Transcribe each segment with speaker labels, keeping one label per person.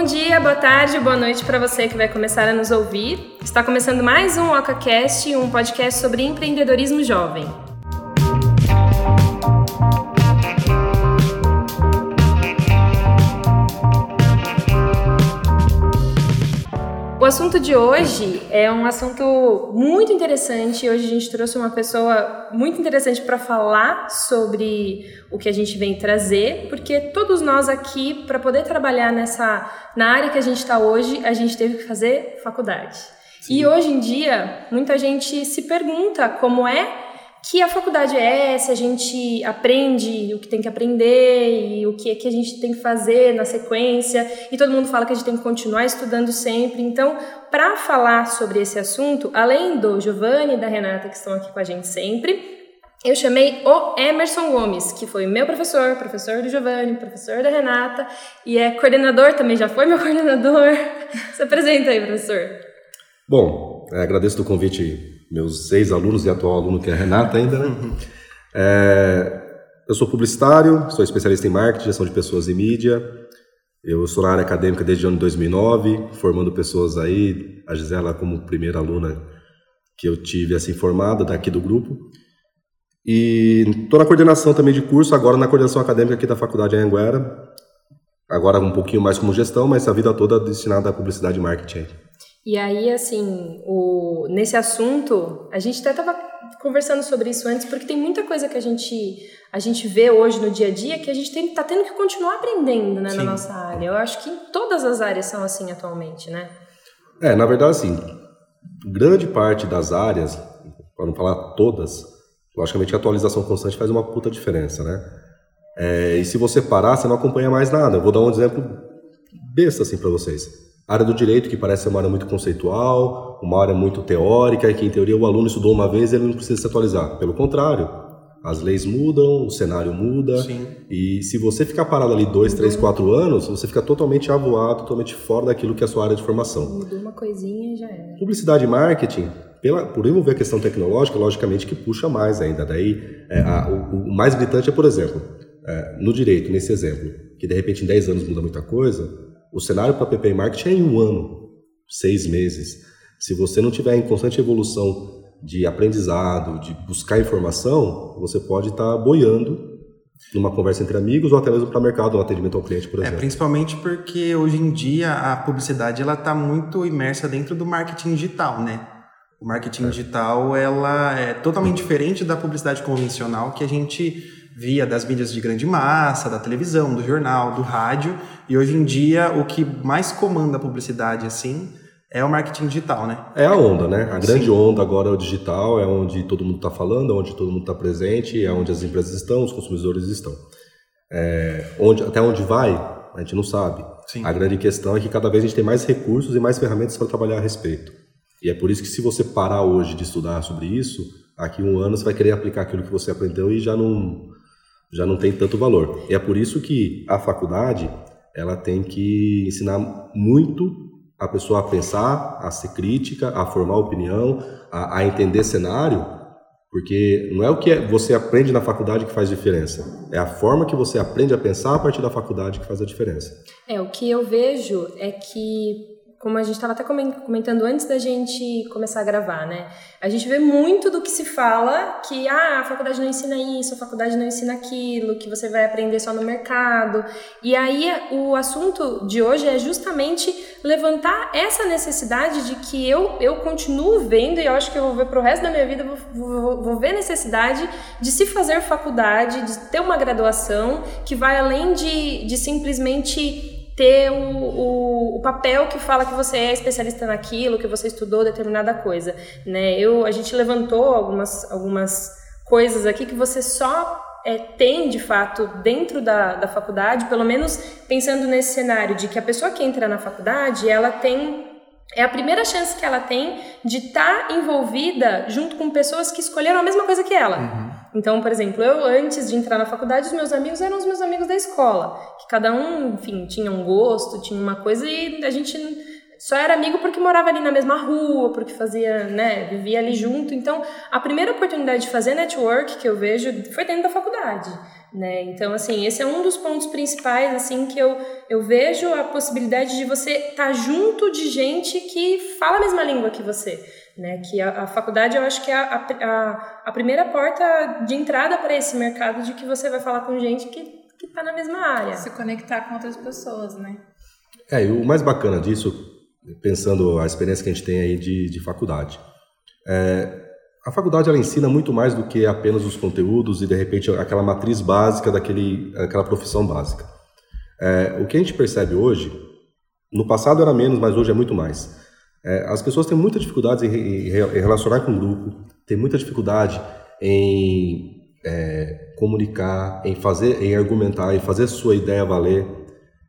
Speaker 1: Bom dia, boa tarde, boa noite para você que vai começar a nos ouvir. Está começando mais um OcaCast, um podcast sobre empreendedorismo jovem. Assunto de hoje é um assunto muito interessante. Hoje a gente trouxe uma pessoa muito interessante para falar sobre o que a gente vem trazer, porque todos nós aqui, para poder trabalhar nessa na área que a gente está hoje, a gente teve que fazer faculdade. Sim. E hoje em dia, muita gente se pergunta como é que a faculdade é, se a gente aprende o que tem que aprender e o que é que a gente tem que fazer na sequência, e todo mundo fala que a gente tem que continuar estudando sempre. Então, para falar sobre esse assunto, além do Giovanni e da Renata que estão aqui com a gente sempre, eu chamei o Emerson Gomes, que foi meu professor, professor do Giovanni, professor da Renata, e é coordenador também, já foi meu coordenador. Se apresenta aí, professor.
Speaker 2: Bom, é, agradeço o convite meus ex-alunos e atual aluno, que é a Renata ainda, né? Uhum. É, eu sou publicitário, sou especialista em marketing, gestão de pessoas e mídia. Eu sou na área acadêmica desde o ano 2009, formando pessoas aí, a Gisela como primeira aluna que eu tive assim formada daqui do grupo. E estou na coordenação também de curso, agora na coordenação acadêmica aqui da Faculdade Anhanguera. Agora um pouquinho mais como gestão, mas a vida toda destinada à publicidade e marketing.
Speaker 1: E aí, assim, o, nesse assunto, a gente até estava conversando sobre isso antes, porque tem muita coisa que a gente, a gente vê hoje no dia a dia que a gente está tendo que continuar aprendendo né, na nossa área. Eu acho que em todas as áreas são assim atualmente, né?
Speaker 2: É, na verdade, assim, grande parte das áreas, para não falar todas, logicamente a atualização constante faz uma puta diferença, né? É, e se você parar, você não acompanha mais nada. Eu vou dar um exemplo besta assim para vocês área do direito, que parece ser uma área muito conceitual, uma área muito teórica, e que em teoria o aluno estudou uma vez e ele não precisa se atualizar. Pelo contrário, as leis mudam, o cenário muda, Sim. e se você ficar parado ali dois, três, quatro anos, você fica totalmente avoado, totalmente fora daquilo que é a sua área de formação.
Speaker 1: Mudou uma coisinha e já é.
Speaker 2: Publicidade e marketing, pela, por envolver a questão tecnológica, logicamente que puxa mais ainda. Daí, é, a, o, o, mais gritante é, por exemplo, é, no direito, nesse exemplo, que de repente em 10 anos muda muita coisa, o cenário para PPI Marketing é em um ano, seis meses. Se você não tiver em constante evolução de aprendizado, de buscar informação, você pode estar tá boiando numa conversa entre amigos ou até mesmo para mercado, um atendimento ao cliente, por é, exemplo.
Speaker 3: É, principalmente porque hoje em dia a publicidade ela está muito imersa dentro do marketing digital, né? O marketing é. digital ela é totalmente diferente da publicidade convencional que a gente via das mídias de grande massa, da televisão, do jornal, do rádio, e hoje em dia o que mais comanda a publicidade assim é o marketing digital, né?
Speaker 2: É a onda, né? A grande Sim. onda agora é o digital, é onde todo mundo está falando, é onde todo mundo está presente, é onde as empresas estão, os consumidores estão. É, onde, até onde vai, a gente não sabe. Sim. A grande questão é que cada vez a gente tem mais recursos e mais ferramentas para trabalhar a respeito. E é por isso que se você parar hoje de estudar sobre isso, aqui um ano você vai querer aplicar aquilo que você aprendeu e já não já não tem tanto valor. E é por isso que a faculdade ela tem que ensinar muito a pessoa a pensar, a ser crítica, a formar opinião, a, a entender cenário, porque não é o que é, você aprende na faculdade que faz diferença, é a forma que você aprende a pensar a partir da faculdade que faz a diferença.
Speaker 1: É, o que eu vejo é que como a gente estava até comentando antes da gente começar a gravar, né? A gente vê muito do que se fala que ah, a faculdade não ensina isso, a faculdade não ensina aquilo, que você vai aprender só no mercado. E aí o assunto de hoje é justamente levantar essa necessidade de que eu, eu continuo vendo, e eu acho que eu vou ver para o resto da minha vida, vou, vou, vou ver necessidade de se fazer faculdade, de ter uma graduação que vai além de, de simplesmente ter o, o, o, papel que fala que você é especialista naquilo, que você estudou determinada coisa, né? Eu, a gente levantou algumas, algumas coisas aqui que você só é, tem de fato dentro da, da faculdade, pelo menos pensando nesse cenário de que a pessoa que entra na faculdade, ela tem é a primeira chance que ela tem de estar tá envolvida junto com pessoas que escolheram a mesma coisa que ela. Uhum. Então, por exemplo, eu antes de entrar na faculdade, os meus amigos eram os meus amigos da escola, que cada um, enfim, tinha um gosto, tinha uma coisa e a gente só era amigo porque morava ali na mesma rua, porque fazia, né, vivia ali junto. Então, a primeira oportunidade de fazer network que eu vejo foi dentro da faculdade, né? Então, assim, esse é um dos pontos principais, assim, que eu, eu vejo a possibilidade de você estar tá junto de gente que fala a mesma língua que você. Né, que a, a faculdade eu acho que é a, a, a primeira porta de entrada para esse mercado de que você vai falar com gente que está na mesma área.
Speaker 4: Se conectar com outras pessoas, né?
Speaker 2: É, e o mais bacana disso, pensando a experiência que a gente tem aí de, de faculdade, é, a faculdade ela ensina muito mais do que apenas os conteúdos e de repente aquela matriz básica daquele, aquela profissão básica. É, o que a gente percebe hoje, no passado era menos, mas hoje é muito mais. É, as pessoas têm muita dificuldade em, em, relacionar com o grupo, têm muita dificuldade em é, comunicar, em fazer, em argumentar, em fazer sua ideia valer.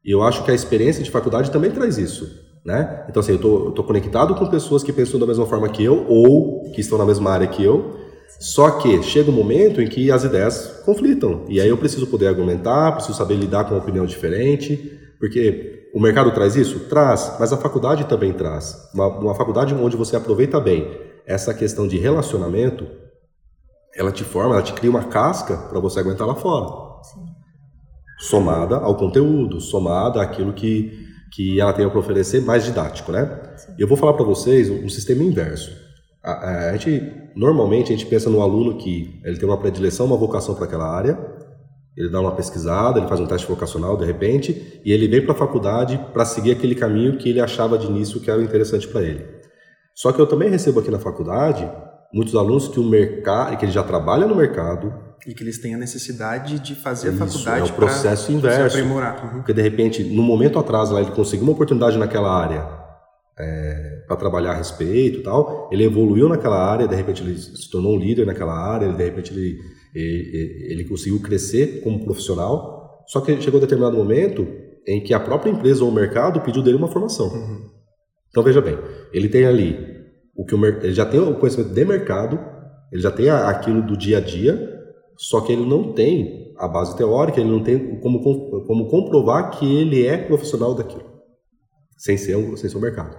Speaker 2: E eu acho que a experiência de faculdade também traz isso, né? Então assim, eu tô, tô conectado com pessoas que pensam da mesma forma que eu ou que estão na mesma área que eu. Só que chega um momento em que as ideias conflitam e aí eu preciso poder argumentar, preciso saber lidar com uma opinião diferente, porque o mercado traz isso? Traz, mas a faculdade também traz. Uma, uma faculdade onde você aproveita bem essa questão de relacionamento, ela te forma, ela te cria uma casca para você aguentar lá fora. Sim. Somada ao conteúdo, somada àquilo que, que ela tem para oferecer mais didático, né? Sim. Eu vou falar para vocês um, um sistema inverso. A, a, a, gente, normalmente a gente pensa no aluno que ele tem uma predileção, uma vocação para aquela área, ele dá uma pesquisada, ele faz um teste vocacional de repente, e ele vem para a faculdade para seguir aquele caminho que ele achava de início que era interessante para ele. Só que eu também recebo aqui na faculdade muitos alunos que o mercado, que ele já trabalha no mercado
Speaker 3: e que eles têm a necessidade de fazer Isso, a faculdade
Speaker 2: é o processo inverso,
Speaker 3: se aprimorar. Uhum.
Speaker 2: Porque de repente, no momento atrás lá ele conseguiu uma oportunidade naquela área é, para trabalhar a respeito e tal, ele evoluiu naquela área, de repente ele se tornou um líder naquela área, ele, de repente ele ele conseguiu crescer como profissional, só que chegou a determinado momento em que a própria empresa ou o mercado pediu dele uma formação. Uhum. Então veja bem, ele tem ali o que o, ele já tem o conhecimento de mercado, ele já tem aquilo do dia a dia, só que ele não tem a base teórica, ele não tem como, como comprovar que ele é profissional daquilo, sem ser, um, sem ser um mercado.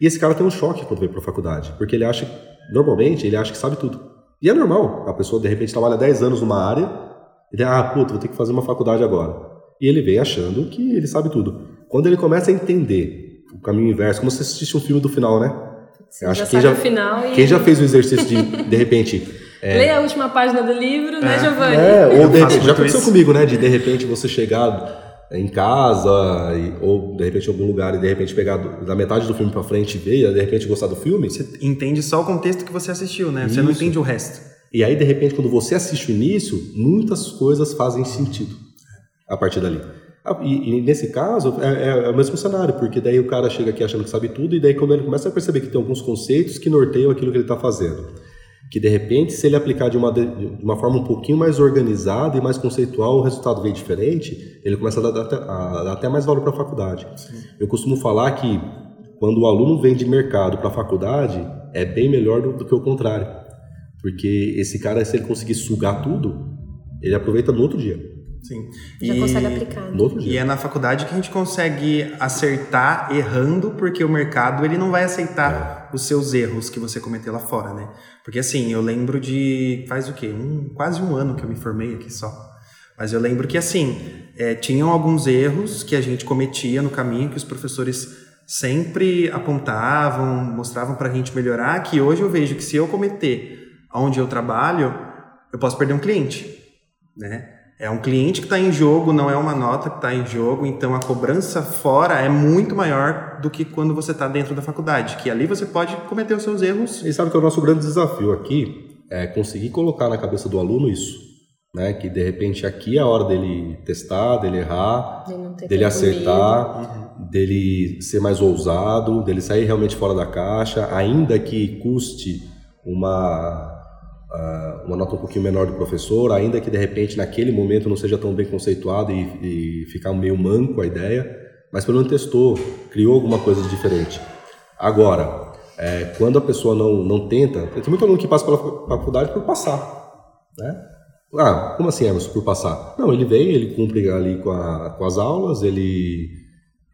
Speaker 2: E esse cara tem um choque quando vem para a faculdade, porque ele acha, normalmente, ele acha que sabe tudo. E é normal, a pessoa de repente trabalha 10 anos numa área e diz, ah, puta, vou ter que fazer uma faculdade agora. E ele vem achando que ele sabe tudo. Quando ele começa a entender o caminho inverso, como se assistisse um filme do final, né?
Speaker 1: Você acho já que quem já, final
Speaker 2: e... quem já fez o exercício de, de repente...
Speaker 1: É... Lê a última página do livro, né, é. né, Giovanni?
Speaker 2: É, ou de repente, já aconteceu isso. comigo, né? De de repente você chegar em casa e, ou de repente em algum lugar e de repente pegar do, da metade do filme para frente e ver e de repente gostar do filme.
Speaker 3: Você entende só o contexto que você assistiu, né? Isso. Você não entende o resto.
Speaker 2: E aí de repente quando você assiste o início, muitas coisas fazem sentido a partir dali. Ah, e, e nesse caso é, é, o mesmo cenário, porque daí o cara chega aqui achando que sabe tudo e daí quando ele começa a perceber que tem alguns conceitos que norteiam aquilo que ele está fazendo que de repente, se ele aplicar de uma, de uma forma um pouquinho mais organizada e mais conceitual, o resultado vem diferente, ele começa a dar, a, a dar até mais valor para a faculdade. Sim. Eu costumo falar que quando o aluno vem de mercado para a faculdade, é bem melhor do, do, que o contrário. Porque esse cara, se ele conseguir sugar tudo, ele aproveita no outro dia.
Speaker 3: Sim.
Speaker 1: Já e, consegue aplicar.
Speaker 3: Dia. E é na faculdade que a gente consegue acertar errando, porque o mercado ele não vai aceitar é. os seus erros que você cometeu lá fora, né? Porque assim, eu lembro de. Faz o quê? Um, quase um ano que eu me formei aqui só. Mas eu lembro que assim, é, tinham alguns erros que a gente cometia no caminho, que os professores sempre apontavam, mostravam para a gente melhorar, que hoje eu vejo que se eu cometer onde eu trabalho, eu posso perder um cliente, né? É um cliente que está em jogo, não é uma nota que está em jogo, então a cobrança fora é muito maior do que quando você está dentro da faculdade, que ali você pode cometer os seus erros.
Speaker 2: E sabe que é o nosso grande desafio aqui é conseguir colocar na cabeça do aluno isso, né? Que de repente aqui é a hora dele testar, dele errar, dele acertar, uhum. dele ser mais ousado, dele sair realmente fora da caixa, ainda que custe uma uma nota um pouquinho menor do professor, ainda que de repente naquele momento não seja tão bem conceituado e, e ficar meio manco a ideia, mas pelo menos testou, criou alguma coisa diferente. Agora, é, quando a pessoa não, não tenta, tem muito aluno que passa pela faculdade por passar, né? Ah, como assim, Emerson, por passar? Não, ele vem, ele cumpre ali com, a, com as aulas, ele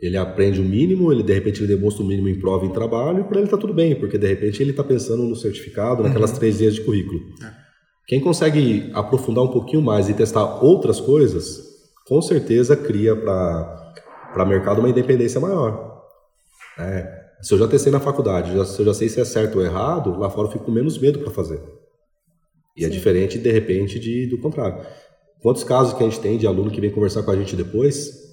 Speaker 2: Ele aprende o mínimo, ele de repente ele demonstra o mínimo em prova e em trabalho, e para ele está tudo bem, porque de repente ele está pensando no certificado, naquelas uhum. três linhas de currículo. É. Quem consegue aprofundar um pouquinho mais e testar outras coisas, com certeza cria para o mercado uma independência maior. É, se eu já testei na faculdade, já, se eu já sei se é certo ou errado, lá fora eu fico com menos medo para fazer. E é Sim. é diferente, de repente, de, do contrário. Quantos casos que a gente tem de aluno que vem conversar com a gente depois,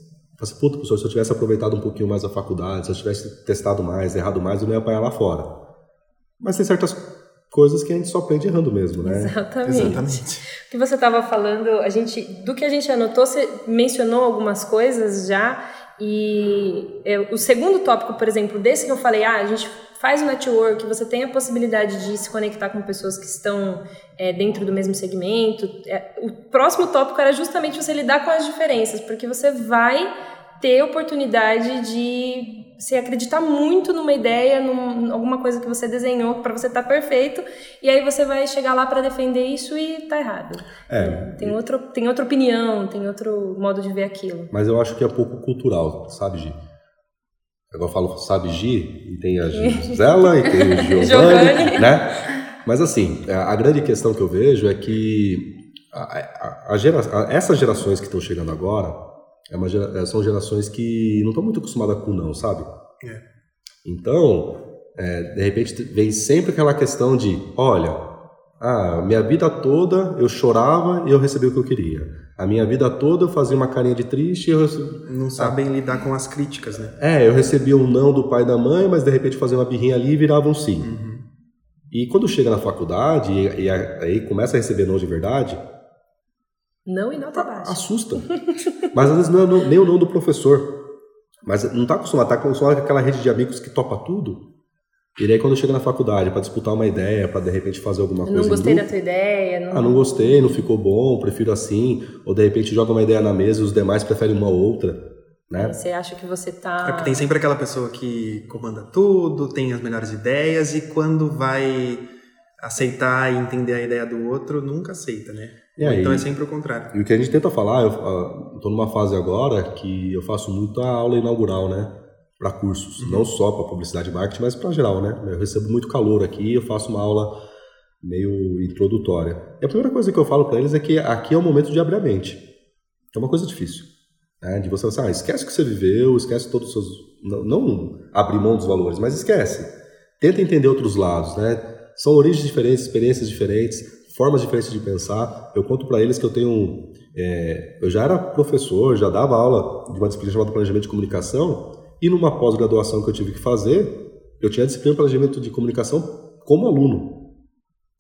Speaker 2: fala assim, puta, professor, se eu tivesse aproveitado um pouquinho mais a faculdade, se eu tivesse testado mais, errado mais, eu não ia apanhar lá fora. Mas tem certas coisas que a gente só aprende errando mesmo, né?
Speaker 1: Exatamente. Exatamente. O que você estava falando, a gente, do que a gente anotou, você mencionou algumas coisas já, e é, o segundo tópico, por exemplo, desse que eu falei, ah, a gente faz o network, você tem a possibilidade de se conectar com pessoas que estão é, dentro do mesmo segmento. É, o próximo tópico era justamente você lidar com as diferenças, porque você vai ter oportunidade de se acreditar muito numa ideia, num, alguma coisa que você desenhou para você estar tá perfeito, e aí você vai chegar lá para defender isso e tá errado. É, tem, outro, tem outra opinião, tem outro modo de ver aquilo.
Speaker 2: Mas eu acho que é pouco cultural, sabe, Gi? Agora eu falo, sabe, Gi, e tem a Gisela, e tem o Giovanni, né? Mas assim, a grande questão que eu vejo é que a, a, a gera, essas gerações que estão chegando agora, é uma gera, é, são gerações que não estão muito acostumadas com não, sabe? É. Então, é, de repente vem sempre aquela questão de, olha, ah, minha vida toda eu chorava e eu recebi o que eu queria. A minha vida toda eu fazia uma carinha de triste e eu recebi...
Speaker 3: Não sabem ah, lidar com as críticas, né?
Speaker 2: É, eu recebia um não do pai e da mãe, mas de repente fazia uma birrinha ali e virava um sim. Uhum. E quando chega na faculdade e, e aí começa a receber não de verdade,
Speaker 1: não e nota baixa.
Speaker 2: Assusta. Mas às vezes não é nem o não do professor. Mas não está acostumado, está acostumado com aquela rede de amigos que topa tudo. E aí quando chega na faculdade para disputar uma ideia, para de repente fazer alguma coisa.
Speaker 1: Não gostei da tua ideia.
Speaker 2: Não... Ah, não gostei, não ficou bom, prefiro assim. Ou de repente joga uma ideia na mesa e os demais preferem uma outra. Né?
Speaker 1: Você acha que você tá.
Speaker 3: É porque tem sempre aquela pessoa que comanda tudo, tem as melhores ideias, e quando vai aceitar e entender a ideia do outro, nunca aceita, né? Aí, então é sempre o contrário.
Speaker 2: E o que a gente tenta falar, eu estou numa fase agora que eu faço muita aula inaugural, né? Para cursos, uhum. não só para publicidade e marketing, mas para geral, né? Eu recebo muito calor aqui, eu faço uma aula meio introdutória. E a primeira coisa que eu falo para eles é que aqui é o momento de abrir a mente. É uma coisa difícil. Né? De você assim, ah, esquece o que você viveu, esquece todos os seus. Não, não abrir mão dos valores, mas esquece. Tenta entender outros lados, né? São origens diferentes, experiências diferentes formas diferentes de pensar. Eu conto para eles que eu tenho. É, eu já era professor, já dava aula de uma disciplina chamada Planejamento de Comunicação, e numa pós-graduação que eu tive que fazer, eu tinha a disciplina de Planejamento de Comunicação como aluno.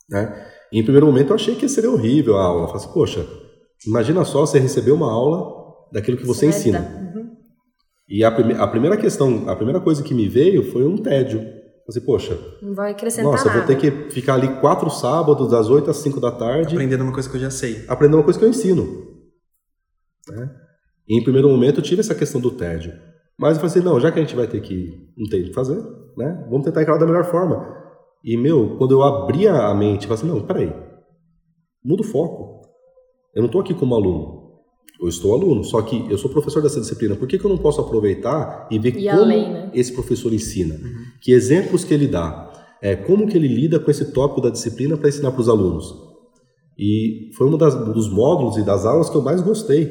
Speaker 2: Né? E em primeiro momento eu achei que seria horrível a aula. Eu falei assim, poxa, imagina só você receber uma aula daquilo que você ensina. Uhum. E a, prime a primeira questão, a primeira coisa que me veio foi um tédio. Assim, poxa.
Speaker 1: Não vai acrescentar
Speaker 2: nossa,
Speaker 1: nada.
Speaker 2: vou ter que ficar ali quatro sábados, das 8 às 5 da tarde.
Speaker 3: Aprendendo uma coisa que eu já sei.
Speaker 2: Aprendendo uma coisa que eu ensino. Né? E em primeiro momento eu tive essa questão do tédio. Mas eu falei assim, não, já que a gente vai ter que. Não tem o que fazer, né? Vamos tentar encarar da melhor forma. E, meu, quando eu abria a mente, eu falei assim, não, peraí. Muda o foco. Eu não estou aqui como aluno. Eu estou aluno, só que eu sou professor dessa disciplina. Por que, que eu não posso aproveitar e ver e como além, né? esse professor ensina? Uhum. Que exemplos que ele dá? É, como que ele lida com esse tópico da disciplina para ensinar para os alunos? E foi um das, dos módulos e das aulas que eu mais gostei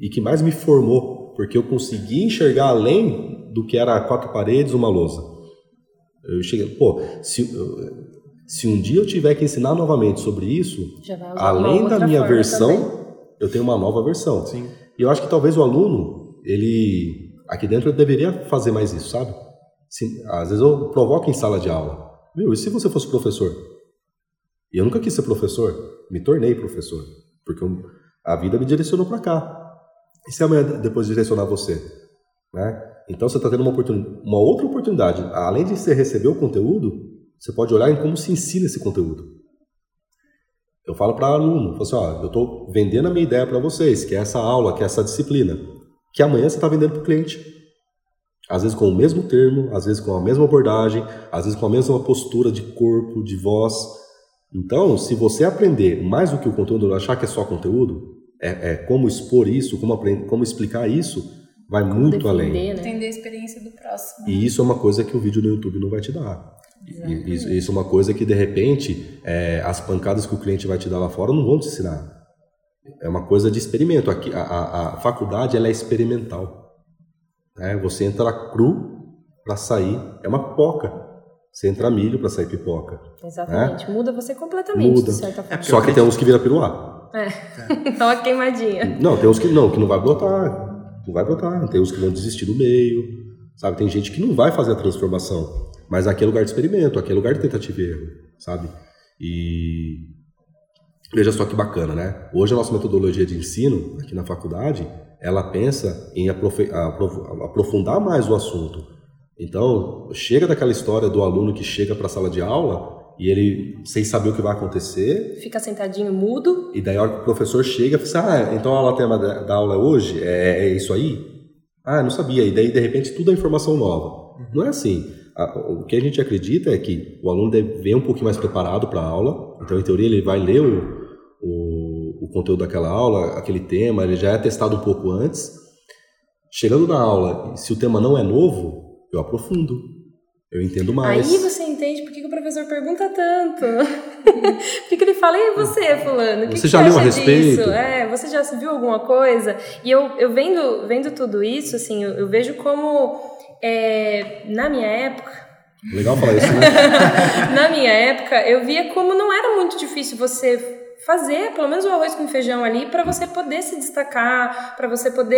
Speaker 2: e que mais me formou, porque eu consegui enxergar além do que era quatro paredes, uma lousa. Eu cheguei, pô, se, se um dia eu tiver que ensinar novamente sobre isso, além da minha versão, também eu tenho uma nova versão.
Speaker 3: Sim.
Speaker 2: E eu acho que talvez o aluno, ele aqui dentro ele deveria fazer mais isso, sabe? Se, às vezes eu provoco em sala de aula. Meu, e se você fosse professor? E eu nunca quis ser professor, me tornei professor, porque eu, a vida me direcionou para cá. E se amanhã depois direcionar você? Né? Então você está tendo uma, uma outra oportunidade. Além de você receber o conteúdo, você pode olhar em como se ensina esse conteúdo. Eu falo para aluno, falo assim, ó, eu estou vendendo a minha ideia para vocês, que é essa aula, que é essa disciplina, que amanhã você está vendendo para o cliente. Às vezes com o mesmo termo, às vezes com a mesma abordagem, às vezes com a mesma postura de corpo, de voz. Então, se você aprender mais do que o conteúdo, achar que é só conteúdo, é, é como expor isso, como, aprender, como explicar isso, vai
Speaker 1: Como
Speaker 2: muito
Speaker 1: defender,
Speaker 2: além.
Speaker 1: né?
Speaker 4: Entender a experiência do próximo.
Speaker 2: E isso é uma coisa que o vídeo no YouTube não vai te dar. Isso, isso é uma coisa que, de repente, é, as pancadas que o cliente vai te dar lá fora não vão te ensinar. É uma coisa de experimento. Aqui, a, a- a faculdade ela é experimental. né? Você entra cru para sair, é uma pipoca. Você entra milho para sair pipoca.
Speaker 1: Exatamente. Muda você completamente,
Speaker 2: Muda.
Speaker 1: de certa forma.
Speaker 2: Só que tem uns que vira piruá.
Speaker 1: Dá uma queimadinha.
Speaker 2: Não, tem uns que não, que não vai brotar. Não vai brotar. Tem uns que vão desistir no meio. Sabe? Tem gente que não vai fazer a transformação. Mas aqui é lugar de experimento, aqui é lugar de tentativa e erro, sabe? E veja só que bacana, né? Hoje a nossa metodologia de ensino aqui na faculdade, ela pensa em aprofundar mais o assunto. Então, chega daquela história do aluno que chega para a sala de aula e ele sem saber o que vai acontecer,
Speaker 1: Fica sentadinho mudo.
Speaker 2: e daí a hora que o professor chega, fala assim, ah, então a aula tema da, da aula é hoje? É, é isso aí? Ah, não sabia. E daí, de repente, tudo é informação nova. Não é assim. A- o que a gente acredita é que o aluno deve vir um pouquinho mais preparado para a aula. Então, em teoria, ele vai ler o, o, o conteúdo daquela aula, aquele tema, ele já é testado um pouco antes. Chegando na aula, se o tema não é novo, eu aprofundo. Eu entendo mais.
Speaker 1: Aí você entende por que, que o professor pergunta tanto. por que, que ele fala, e você, fulano? Que
Speaker 2: Você
Speaker 1: que
Speaker 2: já leu a respeito?
Speaker 1: disso? É, você já viu alguma coisa? E eu, eu vendo, vendo tudo isso, assim, eu, eu vejo como, é, na minha época,
Speaker 2: Legal falar isso, né?
Speaker 1: na minha época, eu via como não era muito difícil você fazer pelo menos o arroz com feijão ali para você poder se destacar, para você poder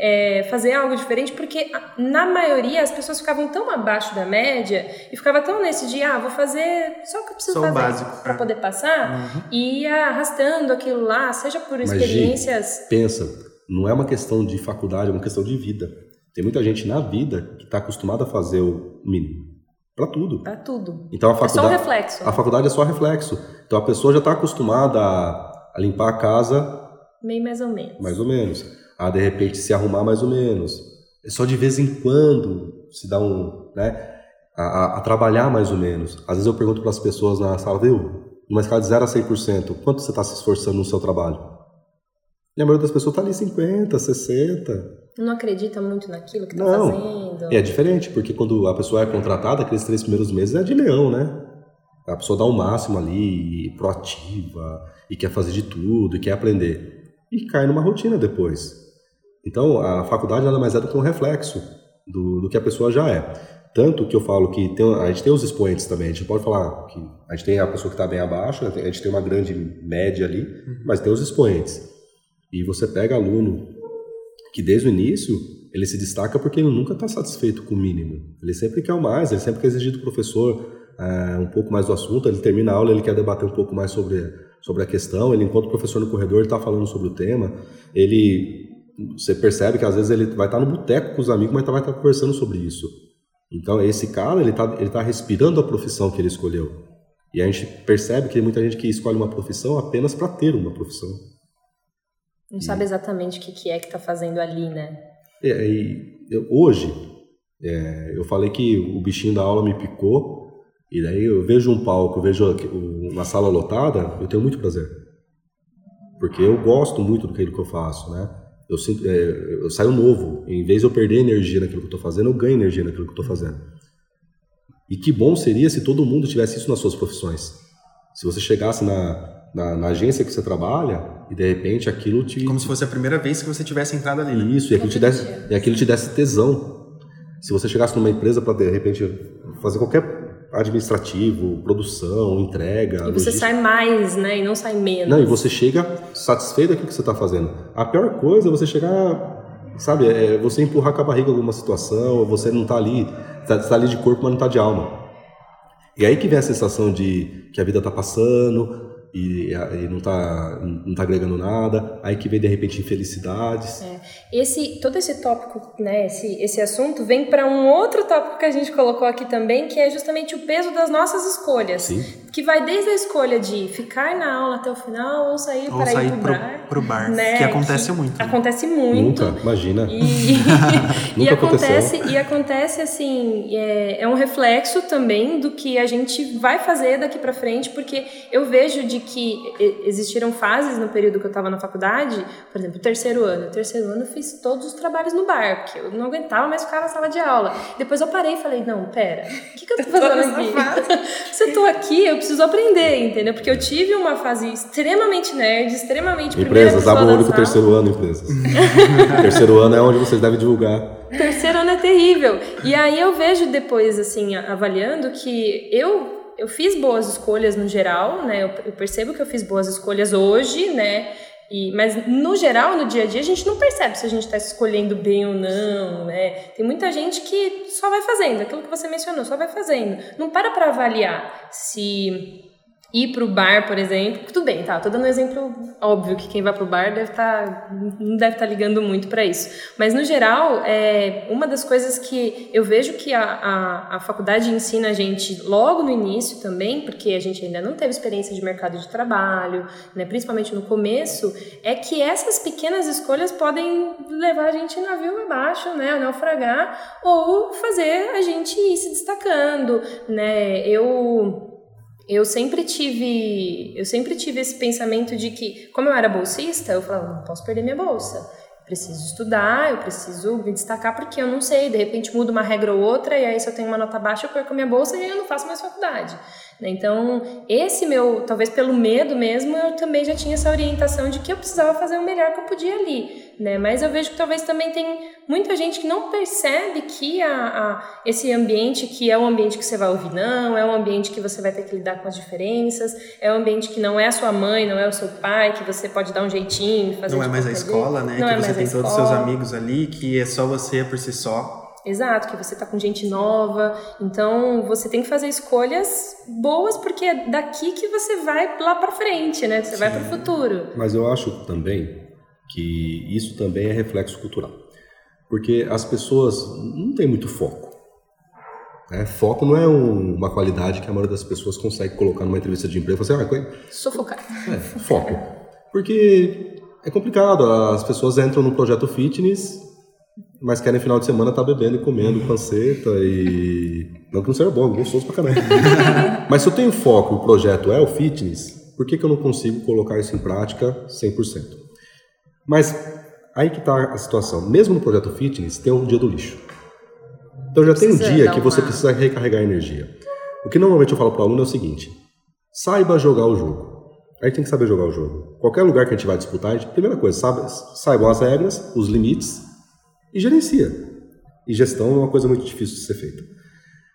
Speaker 1: é, fazer algo diferente, porque na maioria as pessoas ficavam tão abaixo da média e ficava tão nesse de ah, vou fazer só o que eu preciso
Speaker 3: Só
Speaker 1: fazer
Speaker 3: básico,
Speaker 1: para
Speaker 3: é.
Speaker 1: poder passar e ia arrastando aquilo lá, seja por
Speaker 2: Mas, Gi,
Speaker 1: experiências.
Speaker 2: pensa, não é uma questão de faculdade, é uma questão de vida. Tem muita gente na vida que está acostumada a fazer o mínimo. Para tudo.
Speaker 1: Pra tudo.
Speaker 2: Então a
Speaker 1: É só um
Speaker 2: faculdade,
Speaker 1: reflexo.
Speaker 2: a faculdade é só reflexo. Então a pessoa já está acostumada a, a limpar a casa
Speaker 1: Meio mais ou menos.
Speaker 2: mais ou menos, a de repente se arrumar mais ou menos. É só de vez em quando se dá um, né, a, a- a trabalhar mais ou menos. Às vezes eu pergunto para as pessoas na sala, viu, numa escala de 0 a 100%, quanto você está se esforçando no seu trabalho? E a maioria das pessoas está ali 50, 60.
Speaker 1: Não acredita muito naquilo que tá
Speaker 2: Não.
Speaker 1: fazendo.
Speaker 2: E é diferente, porque quando a pessoa é contratada, aqueles três primeiros meses é de leão, né? A pessoa dá o máximo ali, proativa, e quer fazer de tudo, e quer aprender. E cai numa rotina depois. Então, a faculdade nada mais é do que um reflexo do, do que a pessoa já é. Tanto que eu falo que tem- a gente tem os expoentes também. A gente pode falar que a gente tem a pessoa que está bem abaixo, né? a gente tem uma grande média ali, mas tem os expoentes. E você pega aluno que desde o início ele se destaca porque ele nunca está satisfeito com o mínimo. Ele sempre quer o mais, ele sempre quer exigir do professor eh, um pouco mais do assunto. Ele termina a aula, ele quer debater um pouco mais sobre, sobre a questão. Ele encontra o professor no corredor, ele está falando sobre o tema. Ele, você percebe que às vezes ele vai estar no boteco com os amigos, mas vai estar conversando sobre isso. Então esse cara ele está ele tá respirando a profissão que ele escolheu. E a gente percebe que tem muita gente que escolhe uma profissão apenas para ter uma profissão.
Speaker 1: Não sabe exatamente o que, que é que tá fazendo ali, né?
Speaker 2: É, e eu- hoje, é, eu falei que o bichinho da aula me picou, e daí eu vejo um palco, eu vejo uma sala lotada, eu tenho muito prazer. Porque eu gosto muito do que que eu faço, né? Eu, sinto, é, eu saio novo. Em vez de eu perder energia naquilo que eu estou fazendo, eu ganho energia naquilo que eu estou fazendo. E que bom seria se todo mundo tivesse isso nas suas profissões. Se você chegasse na, na, na agência que você trabalha e de repente aquilo te,
Speaker 3: Como se fosse a primeira vez que você tivesse entrado ali, né?
Speaker 2: isso, e aquilo, te desse, e aquilo te desse tesão. Se você chegasse numa empresa para, de repente, fazer qualquer administrativo, produção, entrega.
Speaker 1: E você
Speaker 2: logística-
Speaker 1: sai mais, né? E não sai menos.
Speaker 2: Não, e você chega satisfeito daquilo que você está fazendo. A pior coisa é você chegar, sabe, é você empurrar com a barriga alguma situação, você não tá ali, tá, tá ali de corpo, mas não tá de alma. E aí que vem a sensação de que a vida tá passando e, e não, tá, não tá agregando nada, aí que vem de repente infelicidades.
Speaker 1: Esse, todo esse tópico, né, esse, esse assunto vem para um outro tópico que a gente colocou aqui também, que é justamente o peso das nossas escolhas.
Speaker 2: Sim.
Speaker 1: Que vai desde a escolha de ficar na aula até o final ou sair
Speaker 3: Ou
Speaker 1: para
Speaker 3: sair
Speaker 1: ir pro, bar.
Speaker 3: pro bar,
Speaker 1: né,
Speaker 3: que acontece muito. né?
Speaker 1: Acontece muito.
Speaker 2: Nunca, imagina.
Speaker 1: E, e
Speaker 2: Nunca
Speaker 1: acontece,
Speaker 2: aconteceu.
Speaker 1: e acontece assim, é, é um reflexo também do que a gente vai fazer daqui para frente, porque eu vejo de que existiram fases no período que eu estava na faculdade, por exemplo, o terceiro ano. O terceiro ano eu fiz todos os trabalhos no bar, porque eu não aguentava mais ficar na sala de aula. Depois eu parei e falei, não, pera, o que, que eu tô fazendo aqui? Se eu tô aqui, eu preciso aprender, entendeu? Porque eu tive uma fase extremamente nerd, extremamente
Speaker 2: Empresas, abram o olho com o
Speaker 1: sala.
Speaker 2: terceiro ano, empresas. terceiro ano é onde vocês devem divulgar.
Speaker 1: Terceiro ano é terrível. E aí eu vejo depois, assim, avaliando que eu eu fiz boas escolhas no geral, né? Eu, eu percebo que eu fiz boas escolhas hoje, né? E, mas no geral, no dia a dia, a gente não percebe se a gente está escolhendo bem ou não, né? Tem muita gente que só vai fazendo, aquilo que você mencionou, só vai fazendo. Não para para avaliar se ir pro bar, por exemplo, tudo bem, tá? Tô dando um exemplo óbvio que quem vai pro bar deve estar não deve estar ligando muito para isso. Mas no geral, é uma das coisas que eu vejo que a, a, a faculdade ensina a gente logo no início também, porque a gente ainda não teve experiência de mercado de trabalho, né? Principalmente no começo, é que essas pequenas escolhas podem levar a gente navio abaixo, né? A naufragar ou fazer a gente ir se destacando, né? Eu eu sempre tive, eu sempre tive esse pensamento de que, como eu era bolsista, eu falava, não posso perder minha bolsa. Preciso estudar, eu preciso me destacar porque eu não sei, de repente muda uma regra ou outra e aí se eu tenho uma nota baixa eu perco minha bolsa e eu não faço mais faculdade. né? Então, esse meu, talvez pelo medo mesmo, eu também já tinha essa orientação de que eu precisava fazer o melhor que eu podia ali, né? Mas eu vejo que talvez também tem muita gente que não percebe que a, a- esse ambiente que é um ambiente que você vai ouvir não, é um ambiente que você vai ter que lidar com as diferenças, é um ambiente que não é a sua mãe, não é o seu pai, que você pode dar um jeitinho, fazer
Speaker 3: Não é mais a escola, né?
Speaker 1: Não
Speaker 3: que
Speaker 1: é
Speaker 3: você tem todos os seus amigos ali, que é só você por si só.
Speaker 1: Exato, que você tá com gente nova. Então, você tem que fazer escolhas boas, porque é daqui que você vai lá pra frente, né? Você vai pro futuro.
Speaker 2: Mas eu acho também que isso também é reflexo cultural. Porque as pessoas não têm muito foco. né? Foco não é um- uma qualidade que a maioria das pessoas consegue colocar numa entrevista de emprego e falar assim, ah,
Speaker 1: Sufocar.
Speaker 2: é, foco. Porque é complicado, as pessoas entram no projeto fitness, mas querem final de semana estar bebendo e comendo panceta e... Não que não seja bom, gostoso pra caramba. mas se eu tenho foco o projeto é o fitness, por que, que eu não consigo colocar isso em prática 100%? Mas aí que está a situação. Mesmo no projeto fitness, tem um dia do lixo. Então já tem um
Speaker 1: Precisa
Speaker 2: dia que você
Speaker 1: uma-
Speaker 2: precisa recarregar energia. O que normalmente eu falo para o aluno é o seguinte: saiba jogar o jogo. A gente tem que saber jogar o jogo. Qualquer lugar que a gente vai disputar, a gente, primeira coisa, sabe, saibam as regras, os limites e gerencia. E gestão é uma coisa muito difícil de ser feita.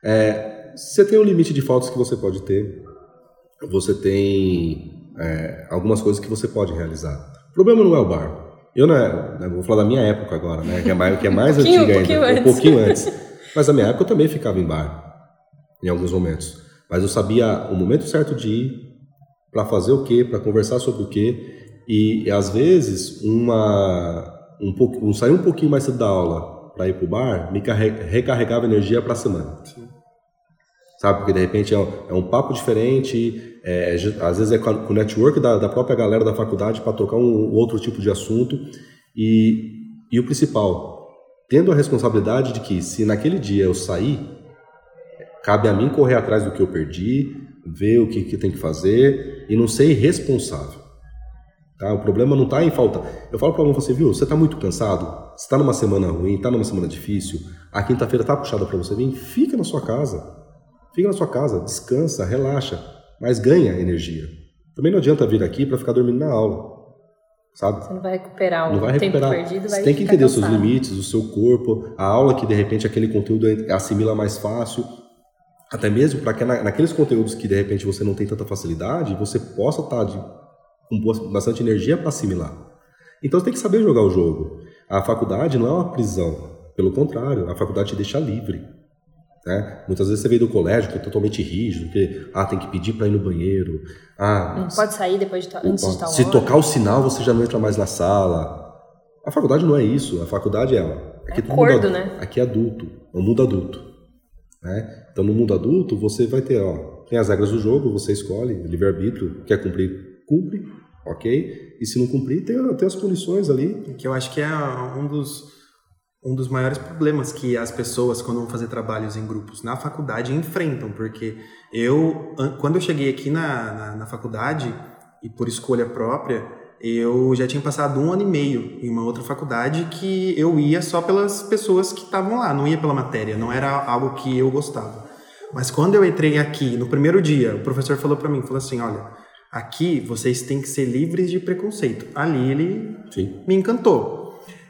Speaker 2: É, você tem um limite de faltas que você pode ter, você tem é, algumas coisas que você pode realizar. O problema não é o bar. Eu não é, né, vou falar da minha época agora, né, que é mais, que é mais
Speaker 1: pouquinho-
Speaker 2: antiga
Speaker 1: um pouquinho
Speaker 2: ainda, um
Speaker 1: antes.
Speaker 2: pouquinho antes. Mas na minha época eu também ficava em bar, em alguns momentos. Mas eu sabia o momento certo de ir, para fazer o quê, para conversar sobre o quê. E, às vezes, uma, um, pouco, um, sair um pouquinho mais cedo da aula para ir para o bar me carre- recarregava energia para a semana. Sabe? Porque de repente é um, é um papo diferente, é, ge- às vezes é com, a- com o network da, da própria galera da faculdade para trocar um, outro tipo de assunto. E, e o principal, tendo a responsabilidade de que se naquele dia eu sair, cabe a mim correr atrás do que eu perdi, ver o que, que tem que fazer e não ser irresponsável. Tá? O problema não está em falta. Eu falo para o aluno, você viu, você está muito cansado, está numa semana ruim, está numa semana difícil, a quinta-feira está puxada para você vir, fica na sua casa. Fica na sua casa, descansa, relaxa, mas ganha energia. Também não adianta vir aqui para ficar dormindo na aula, sabe?
Speaker 1: Você não vai recuperar o
Speaker 2: Não vai
Speaker 1: tempo
Speaker 2: recuperar.
Speaker 1: perdido, vai
Speaker 2: Você tem que entender os seus limites, o seu corpo, a aula que de repente aquele conteúdo assimila mais fácil. Até mesmo para que na, naqueles conteúdos que de repente você não tem tanta facilidade, você possa estar de, com bastante energia para assimilar. Então você tem que saber jogar o jogo. A faculdade não é uma prisão. Pelo contrário, a faculdade te deixa livre. Né? Muitas vezes você veio do colégio que é totalmente rígido, que ah, tem que pedir para ir no banheiro. Ah,
Speaker 1: Não pode sair depois de ta- antes de tal
Speaker 2: se
Speaker 1: hora.
Speaker 2: tocar o sinal, você já não entra mais na sala. A faculdade não é isso. A faculdade é. ó, Aqui
Speaker 1: É
Speaker 2: mundo
Speaker 1: acordo,
Speaker 2: adu-
Speaker 1: né?
Speaker 2: Aqui é adulto. É um mundo adulto. Né? Então, no mundo adulto, você vai ter ó, tem as regras do jogo, você escolhe, livre-arbítrio, quer cumprir, cumpre, ok? E se não cumprir, tem, tem as punições ali.
Speaker 3: Que eu acho que é um dos, um dos maiores problemas que as pessoas, quando vão fazer trabalhos em grupos na faculdade, enfrentam, porque eu, quando eu cheguei aqui na, na, na faculdade, e por escolha própria, eu já tinha passado um ano e meio em uma outra faculdade que eu ia só pelas pessoas que estavam lá, não ia pela matéria, não era algo que eu gostava. Mas quando eu entrei aqui, no primeiro dia, o professor falou para mim, falou assim, olha, aqui vocês têm que ser livres de preconceito. Ali ele Sim. me encantou.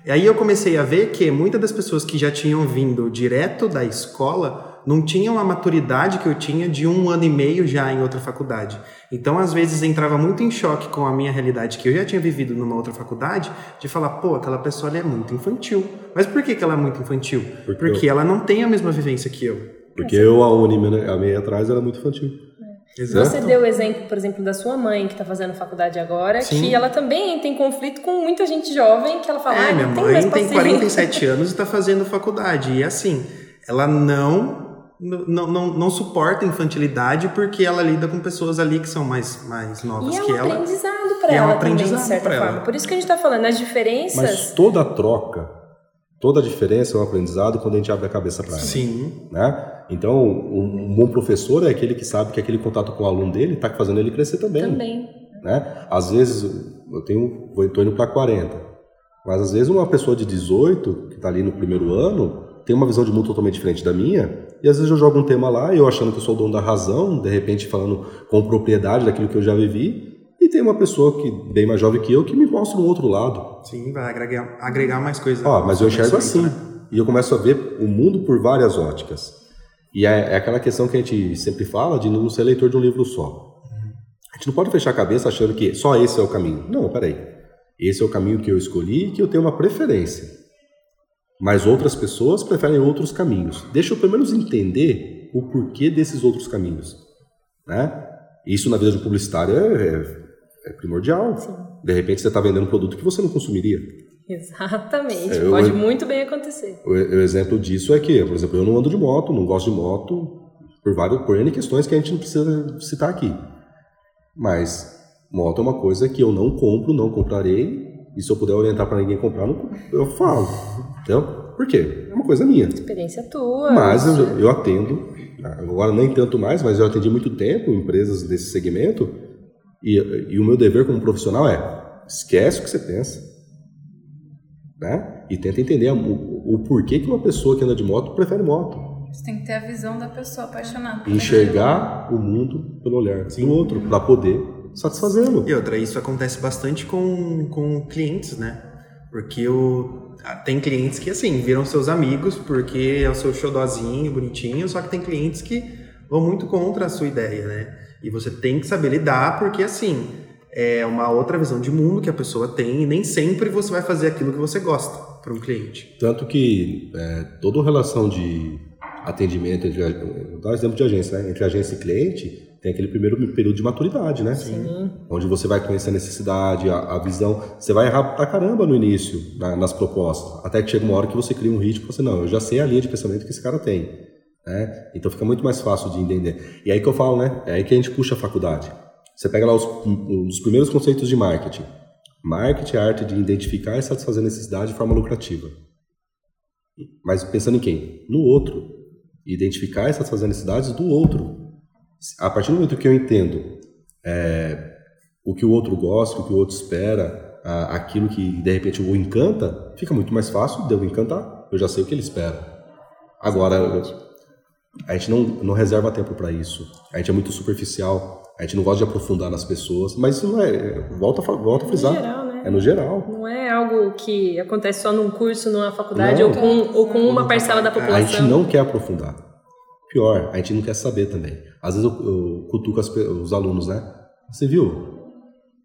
Speaker 3: E aí eu comecei a ver que muitas das pessoas que já tinham vindo direto da escola não tinham a maturidade que eu tinha de um ano e meio já em outra faculdade. Então, às vezes, entrava muito em choque com a minha realidade que eu já tinha vivido numa outra faculdade, de falar, pô, aquela pessoa é muito infantil. Mas por que, que ela é muito infantil? Porque, Porque eu... ela não tem a mesma vivência que eu.
Speaker 2: Porque eu, a Uni, a meia atrás, era muito infantil.
Speaker 1: Exato. Você deu o exemplo, por exemplo, da sua mãe que está fazendo faculdade agora, Sim. que ela também tem conflito com muita gente jovem, que ela fala,
Speaker 3: é,
Speaker 1: ah,
Speaker 3: minha mãe tem 47 anos e está fazendo faculdade. E assim, ela não não, não, não suporta infantilidade porque ela lida com pessoas ali que são mais, mais novas
Speaker 1: e
Speaker 3: que
Speaker 1: é um
Speaker 3: ela.
Speaker 1: aprendizado para ela é um aprendizado também, de certa forma. Ela. Por isso que a gente está falando, as diferenças...
Speaker 2: Mas toda troca, toda diferença é um aprendizado quando a gente abre a cabeça para ela.
Speaker 3: Sim.
Speaker 2: Né? Então, um bom professor é aquele que sabe que aquele contato com o aluno dele está fazendo ele crescer também.
Speaker 1: Também.
Speaker 2: Né? Às vezes, eu tenho, estou indo para 40, mas às vezes uma pessoa de 18, que está ali no primeiro ano, tem uma visão de mundo totalmente diferente da minha, e às vezes eu jogo um tema lá, eu achando que eu sou o dono da razão, de repente falando com propriedade daquilo que eu já vivi, e tem uma pessoa que bem mais jovem que eu que me mostra um outro lado.
Speaker 3: Sim, vai agregar, agregar mais coisas.
Speaker 2: Ó, mas eu enxergo assim, né? e eu começo a ver o mundo por várias óticas. E é, é, aquela questão que a gente sempre fala de não ser leitor de um livro só. A gente não pode fechar a cabeça achando que só esse é o caminho. Não, peraí. Esse é o caminho que eu escolhi e que eu tenho uma preferência mas outras pessoas preferem outros caminhos. Deixa eu pelo menos entender o porquê desses outros caminhos. Né? Isso na vida de um publicitário é, é, é primordial. Sim. De repente você está vendendo um produto que você não consumiria.
Speaker 1: Exatamente, é, pode eu, muito bem acontecer.
Speaker 2: O, o, exemplo disso é que, por exemplo, eu não ando de moto, não gosto de moto, por várias por N questões que a gente não precisa citar aqui. Mas moto é uma coisa que eu não compro, não comprarei, e se eu puder orientar para ninguém comprar, eu falo. Entendeu? Por quê? É uma coisa minha.
Speaker 1: Experiência tua.
Speaker 2: Mas eu, eu atendo, agora nem tanto mais, mas eu atendi muito tempo empresas desse segmento. E, e o meu dever como profissional é: esquece o que você pensa. Né? E tenta entender o, o porquê que uma pessoa que anda de moto prefere moto.
Speaker 4: Você tem que ter a visão da pessoa apaixonada.
Speaker 2: Enxergar o mundo pelo olhar Sim. do outro, para poder satisfazê-lo.
Speaker 3: E outra, isso acontece bastante com, com clientes, né? Porque o, tem clientes que, assim, viram seus amigos porque é o seu xodózinho, bonitinho, só que tem clientes que vão muito contra a sua ideia, né? E você tem que saber lidar porque, assim, é uma outra visão de mundo que a pessoa tem e nem sempre você vai fazer aquilo que você gosta para um cliente.
Speaker 2: Tanto que é, toda relação de atendimento, entre, vou dar um exemplo de agência, né? entre agência e cliente, tem aquele primeiro período de maturidade, né?
Speaker 1: Sim.
Speaker 2: Onde você vai conhecer a necessidade, a, a visão. Você vai errar pra caramba no início, na, nas propostas. Até que chega uma hora que você cria um ritmo e você, não, eu já sei a linha de pensamento que esse cara tem. Né? Então fica muito mais fácil de entender. E aí que eu falo, né? É aí que a gente puxa a faculdade. Você pega lá os, os primeiros conceitos de marketing. Marketing é a arte de identificar e satisfazer necessidade de forma lucrativa. Mas pensando em quem? No outro. Identificar e satisfazer necessidades do outro a partir do momento que eu entendo é, o que o outro gosta, o que o outro espera, a, aquilo que de repente o encanta, fica muito mais fácil de eu encantar. Eu já sei o que ele espera. Agora, a gente não, não reserva tempo para isso. A gente é muito superficial. A gente não gosta de aprofundar nas pessoas. Mas isso não é. Volta, volta a frisar.
Speaker 1: É no geral, né?
Speaker 2: É no geral.
Speaker 1: Não é algo que acontece só num curso, numa faculdade não, ou, com, ou com uma parcela da população.
Speaker 2: A gente não quer aprofundar. Pior, a gente não quer saber também. Às vezes eu, eu cutuco as, os alunos, né? Você viu?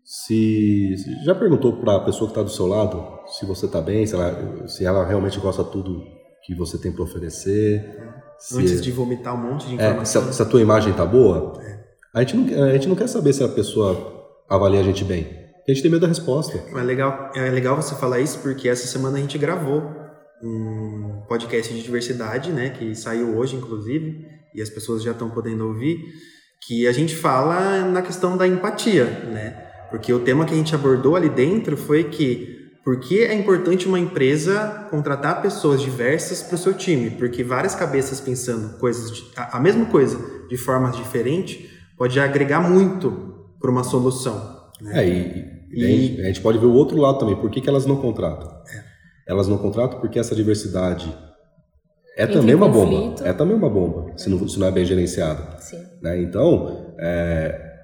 Speaker 2: Se já perguntou para a pessoa que está do seu lado se você está bem, se ela, se ela realmente gosta de tudo que você tem para oferecer?
Speaker 3: Antes de vomitar um monte de informação.
Speaker 2: É, se, a, se, a, tua imagem está boa, é. A, gente não, a gente não quer saber se a pessoa avalia a gente bem. A gente tem medo da resposta.
Speaker 3: É legal, é legal você falar isso porque essa semana a gente gravou um podcast de diversidade, né, que saiu hoje, inclusive, e as pessoas já estão podendo ouvir. que a gente fala na questão da empatia, né? Porque o tema que a gente abordou ali dentro foi que por que é importante uma empresa contratar pessoas diversas para o seu time? Porque várias cabeças pensando coisas de, a, a mesma coisa de formas diferentes pode agregar muito para uma solução.
Speaker 2: Né? É, e, e, a gente pode ver o outro lado também. Por que, que elas não contratam? É. Elas não contratam porque essa diversidade é Entre também uma conflito. bomba. É também uma bomba, se não, se não é bem gerenciada.
Speaker 1: Sim.
Speaker 2: Né? Então, é,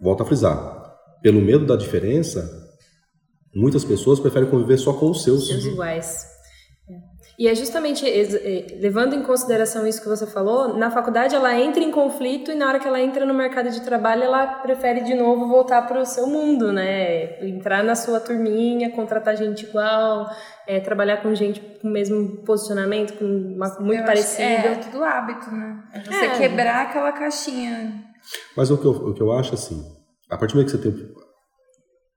Speaker 2: volto a frisar. Pelo medo da diferença, muitas pessoas preferem conviver só com os seus.
Speaker 1: Seus iguais. E é justamente é, levando em consideração isso que você falou, na faculdade ela entra em conflito e na hora que ela entra no mercado de trabalho ela prefere de novo voltar para o seu mundo, né? Entrar na sua turminha, contratar gente igual, é, trabalhar com gente com o mesmo posicionamento, com uma, muito parecido. É,
Speaker 4: é tudo hábito, né? É você é. quebrar aquela caixinha.
Speaker 2: Mas o que, eu, o que eu acho assim, a partir do momento que você tem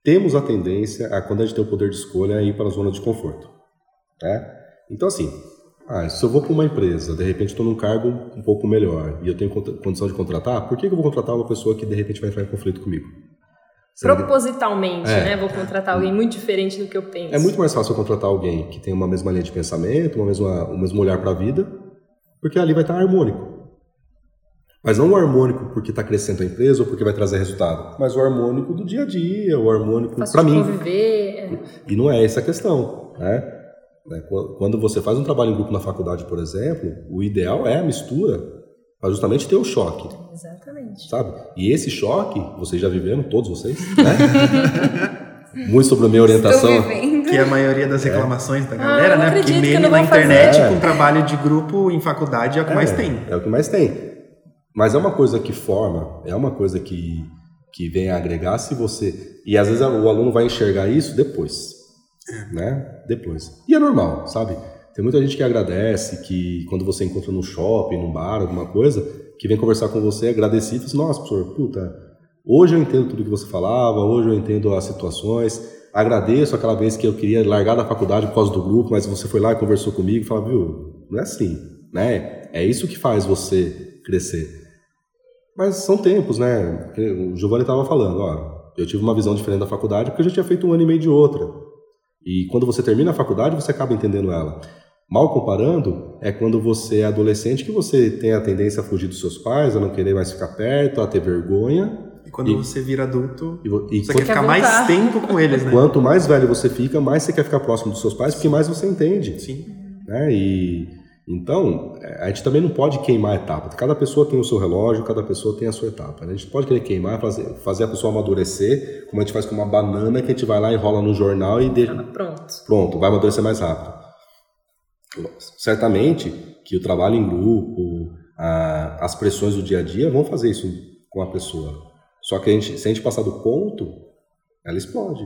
Speaker 2: temos a tendência a quando a gente tem o poder de escolha a ir para a zona de conforto, né? Então, assim, ah, se eu vou para uma empresa, de repente estou num cargo um pouco melhor e eu tenho condição de contratar, por que, que eu vou contratar uma pessoa que de repente vai entrar em conflito comigo?
Speaker 1: Propositalmente, é. né? Vou contratar alguém muito diferente do que eu penso.
Speaker 2: É muito mais fácil eu contratar alguém que tem uma mesma linha de pensamento, uma mesma, um mesmo olhar para a vida, porque ali vai estar harmônico. Mas não o harmônico porque está crescendo a empresa ou porque vai trazer resultado, mas o harmônico do dia a dia, o harmônico para mim.
Speaker 1: Conviver. É.
Speaker 2: E não é essa a questão, né? Né? Quando você faz um trabalho em grupo na faculdade, por exemplo, o ideal é a mistura para justamente ter o choque.
Speaker 1: Exatamente.
Speaker 2: Sabe? E esse choque, vocês já viveram, todos vocês, né? Muito sobre a minha orientação.
Speaker 3: Que é a maioria das reclamações é. da galera, ah, né? Porque meme na internet fazer. com trabalho de grupo em faculdade é o que é, mais tem.
Speaker 2: É o que mais tem. Mas é uma coisa que forma, é uma coisa que, que vem a agregar se você. E às vezes o aluno vai enxergar isso depois né? Depois. E é normal, sabe? Tem muita gente que agradece, que quando você encontra no shopping, num bar, alguma coisa, que vem conversar com você, agradecido, fala assim, nossa, professor, puta, hoje eu entendo tudo que você falava, hoje eu entendo as situações, agradeço aquela vez que eu queria largar da faculdade por causa do grupo, mas você foi lá e conversou comigo fala, viu, não é assim, né? É isso que faz você crescer. Mas são tempos, né? O Giovanni estava falando, ó, eu tive uma visão diferente da faculdade porque eu já tinha feito um ano e meio de outra. E quando você termina a faculdade, você acaba entendendo ela. Mal comparando, é quando você é adolescente que você tem a tendência a fugir dos seus pais, a não querer mais ficar perto, a ter vergonha.
Speaker 3: E quando e, você vira adulto, e, e você quer ficar mais tempo com eles, né?
Speaker 2: Quanto mais velho você fica, mais você quer ficar próximo dos seus pais, porque mais você entende.
Speaker 3: Sim.
Speaker 2: Né? E então, a gente também não pode queimar a etapa. Cada pessoa tem o seu relógio, cada pessoa tem a sua etapa. Né? A gente pode querer queimar, fazer, fazer a pessoa amadurecer, como a gente faz com uma banana que a gente vai lá, enrola no jornal e deixa.
Speaker 1: Pronto.
Speaker 2: Pronto, vai amadurecer mais rápido. Certamente que o trabalho em grupo, a, as pressões do dia a dia vão fazer isso com a pessoa. Só que a gente, se a gente passar do ponto, ela explode.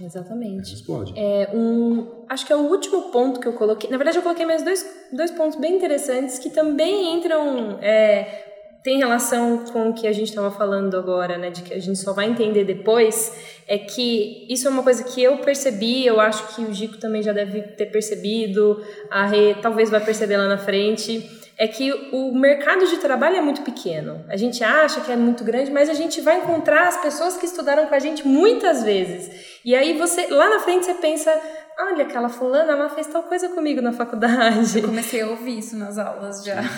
Speaker 1: Exatamente.
Speaker 2: Explode.
Speaker 1: É um, acho que é o último ponto que eu coloquei. Na verdade, eu coloquei mais dois, dois pontos bem interessantes que também entram. É, tem relação com o que a gente estava falando agora, né? De que a gente só vai entender depois. É que isso é uma coisa que eu percebi, eu acho que o Gico também já deve ter percebido, a Rê talvez vai perceber lá na frente é que o mercado de trabalho é muito pequeno. A gente acha que é muito grande, mas a gente vai encontrar as pessoas que estudaram com a gente muitas vezes. E aí você, lá na frente você pensa, olha, aquela fulana, ela fez tal coisa comigo na faculdade.
Speaker 4: Eu comecei a ouvir isso nas aulas já.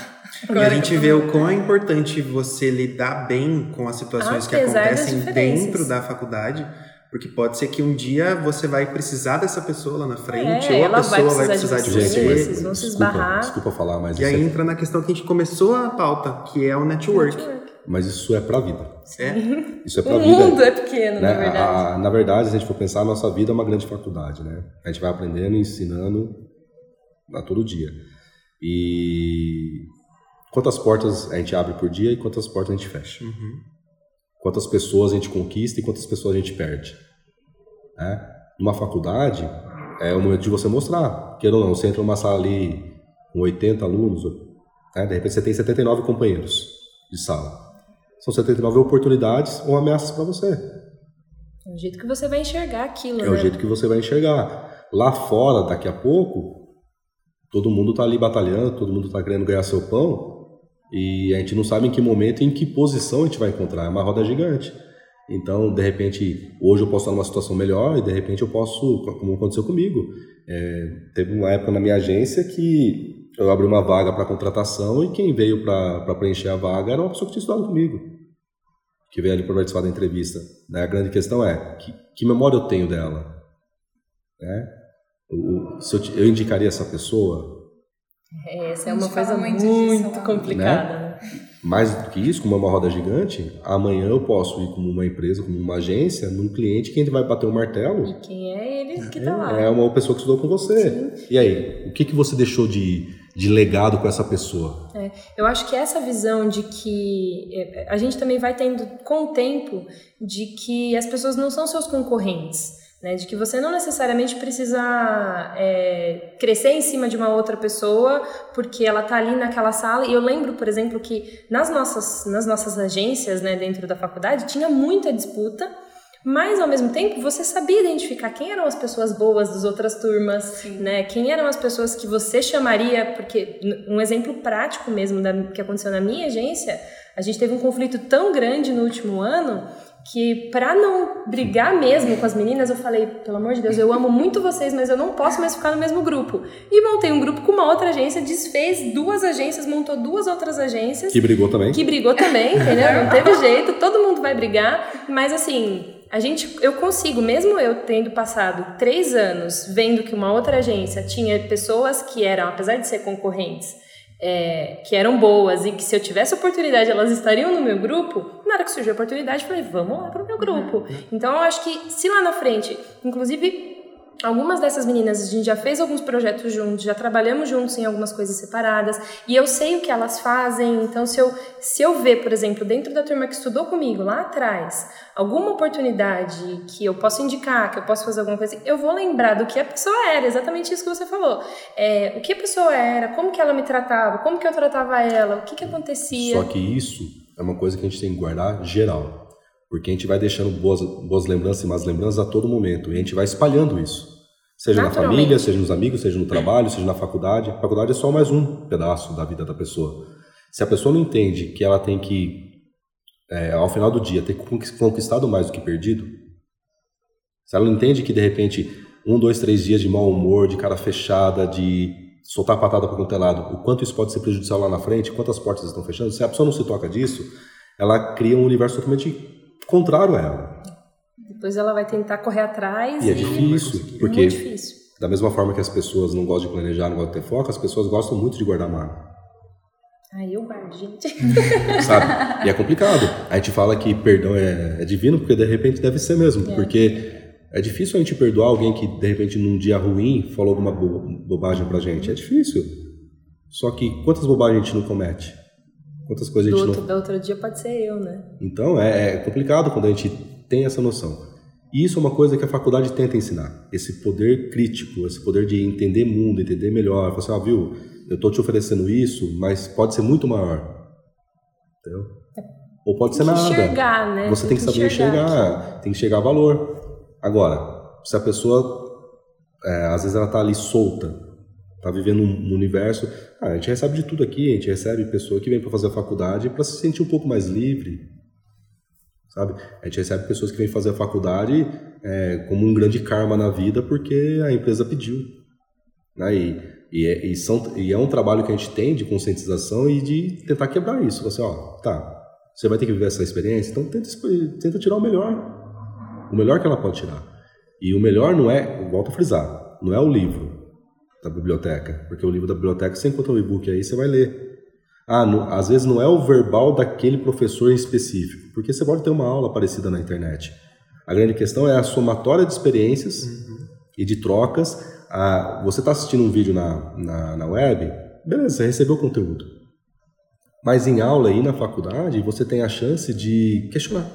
Speaker 3: E a gente vê o quão é importante você lidar bem com as situações que acontecem dentro da faculdade porque pode ser que um dia você vai precisar dessa pessoa lá na frente, é, ou a pessoa vai precisar, de, você. De
Speaker 1: você. Vocês vão se esbarrar.
Speaker 2: Desculpa falar, mas.
Speaker 3: E aí é... entra na questão que a gente começou a pauta, que é o network. network.
Speaker 2: Mas isso é pra vida.
Speaker 3: É.
Speaker 2: Isso é pra
Speaker 1: o
Speaker 2: vida.
Speaker 1: O mundo é pequeno, né? na verdade.
Speaker 2: A, na verdade, se a gente for pensar, a nossa vida é uma grande faculdade, né? A gente vai aprendendo e ensinando a todo dia. E quantas portas a gente abre por dia e quantas portas a gente fecha.
Speaker 3: Uhum.
Speaker 2: Quantas pessoas a gente conquista e quantas pessoas a gente perde. Né? Numa faculdade, é o momento de você mostrar. Queira ou não, você entra numa sala ali com 80 alunos, né? de repente você tem 79 companheiros de sala. São 79 oportunidades ou ameaças para você.
Speaker 1: É o jeito que você vai enxergar aquilo,
Speaker 2: É
Speaker 1: né?
Speaker 2: o jeito que você vai enxergar. Lá fora, daqui a pouco, todo mundo está ali batalhando, todo mundo está querendo ganhar seu pão, E a gente não sabe em que momento e em que posição a gente vai encontrar. É uma roda gigante. Então, de repente, hoje eu posso estar numa situação melhor e de repente eu posso, como aconteceu comigo. É, teve uma época na minha agência que eu abri uma vaga para contratação e quem veio para preencher a vaga era uma pessoa que tinha estudado comigo, que veio ali para participar da entrevista. Né? A grande questão é, que, que memória eu tenho dela? Né? O, se eu, eu indicaria essa pessoa?
Speaker 1: É, essa é uma coisa muito, muito complicada. Né?
Speaker 2: Mais do que isso, como é uma roda gigante, amanhã eu posso ir como uma empresa, como uma agência, num cliente que a gente vai bater o um martelo.
Speaker 1: E quem é ele que está lá?
Speaker 2: É uma pessoa que estudou com você. Sim. E aí, o que, que você deixou de, de legado com essa pessoa?
Speaker 1: É, eu acho que essa visão de que é, a gente também vai tendo com o tempo de que as pessoas não são seus concorrentes. Né, de que você não necessariamente precisa é, crescer em cima de uma outra pessoa porque ela está ali naquela sala. E eu lembro, por exemplo, que nas nossas, nas nossas agências né, dentro da faculdade tinha muita disputa, mas ao mesmo tempo você sabia identificar quem eram as pessoas boas das outras turmas, né? Quem eram as pessoas que você chamaria, porque um exemplo prático mesmo da, que aconteceu na minha agência, a gente teve um conflito tão grande no último ano que para não brigar mesmo com as meninas, eu falei, pelo amor de Deus, eu amo muito vocês, mas eu não posso mais ficar no mesmo grupo. E montei um grupo com uma outra agência, desfez duas agências, montou duas outras agências.
Speaker 2: Que brigou também.
Speaker 1: Que brigou também, entendeu? Não teve jeito, todo mundo vai brigar, mas assim, a gente, eu consigo, mesmo eu tendo passado três anos vendo que uma outra agência tinha pessoas que eram, apesar de ser concorrentes, é, que eram boas e que se eu tivesse oportunidade elas estariam no meu grupo, na hora que surgiu a oportunidade, eu falei, vamos lá pro meu grupo. Uhum. Então eu acho que se lá na frente, inclusive Algumas dessas meninas a gente já fez alguns projetos juntos, já trabalhamos juntos em algumas coisas separadas, e eu sei o que elas fazem, então se eu, se eu ver, por exemplo, dentro da turma que estudou comigo lá atrás, alguma oportunidade que eu posso indicar, que eu posso fazer alguma coisa, eu vou lembrar do que a pessoa era, exatamente isso que você falou. É, o que a pessoa era, como que ela me tratava, como que eu tratava ela, o que que acontecia.
Speaker 2: Só que isso é uma coisa que a gente tem que guardar geral. Porque a gente vai deixando boas, boas lembranças e más lembranças a todo momento. E a gente vai espalhando isso. Seja na família, seja nos amigos, seja no trabalho, seja na faculdade. A faculdade é só mais um pedaço da vida da pessoa. Se a pessoa não entende que ela tem que, é, ao final do dia, ter conquistado mais do que perdido, se ela não entende que, de repente, um, dois, três dias de mau humor, de cara fechada, de soltar a patada para qualquer lado, o quanto isso pode ser prejudicial lá na frente, quantas portas estão fechando, se a pessoa não se toca disso, ela cria um universo totalmente contrário a ela.
Speaker 1: Depois ela vai tentar correr atrás.
Speaker 2: E, é e é difícil, porque é difícil. da mesma forma que as pessoas não gostam de planejar, não gostam de ter foco, as pessoas gostam muito de guardar mágoa.
Speaker 1: Aí eu guardo, gente.
Speaker 2: Sabe? E é complicado. A gente fala que perdão é, é divino, porque de repente deve ser mesmo. É. Porque é difícil a gente perdoar alguém que de repente num dia ruim falou alguma bo bobagem pra gente. É difícil. Só que quantas bobagens a gente não comete? Quantas coisas
Speaker 1: do
Speaker 2: a gente
Speaker 1: outro,
Speaker 2: não.
Speaker 1: Do outro dia pode ser eu, né?
Speaker 2: Então é, é complicado quando a gente tem essa noção. E isso é uma coisa que a faculdade tenta ensinar. Esse poder crítico, esse poder de entender mundo, entender melhor. Falar assim, ah, viu, eu estou te oferecendo isso, mas pode ser muito maior. Entendeu? Ou pode
Speaker 1: tem
Speaker 2: ser nada.
Speaker 1: Enxergar, né?
Speaker 2: Você tem, tem que, saber enxergar, enxergar tem que enxergar valor. Agora, se a pessoa, é, às vezes ela está ali solta, está vivendo um universo. Ah, a gente recebe de tudo aqui, a gente recebe pessoa que vem para fazer a faculdade para se sentir um pouco mais livre, sabe? A gente recebe pessoas que vêm fazer a faculdade é, como um grande karma na vida porque a empresa pediu. Né? E, e, é, e, são, e é um trabalho que a gente tem de conscientização e de tentar quebrar isso. Você, ó, tá, você vai ter que viver essa experiência, então tenta, tenta tirar o melhor. O melhor que ela pode tirar. E o melhor não é, volto a frisar, não é o livro da biblioteca, porque o livro da biblioteca você encontra um e-book aí, você vai ler. Ah, às vezes não é o verbal daquele professor em específico, porque você pode ter uma aula parecida na internet. A grande questão é a somatória de experiências uhum. e de trocas. Ah, você está assistindo um vídeo na, na, na web, beleza, você recebeu o conteúdo. Mas em aula e na faculdade, você tem a chance de questionar.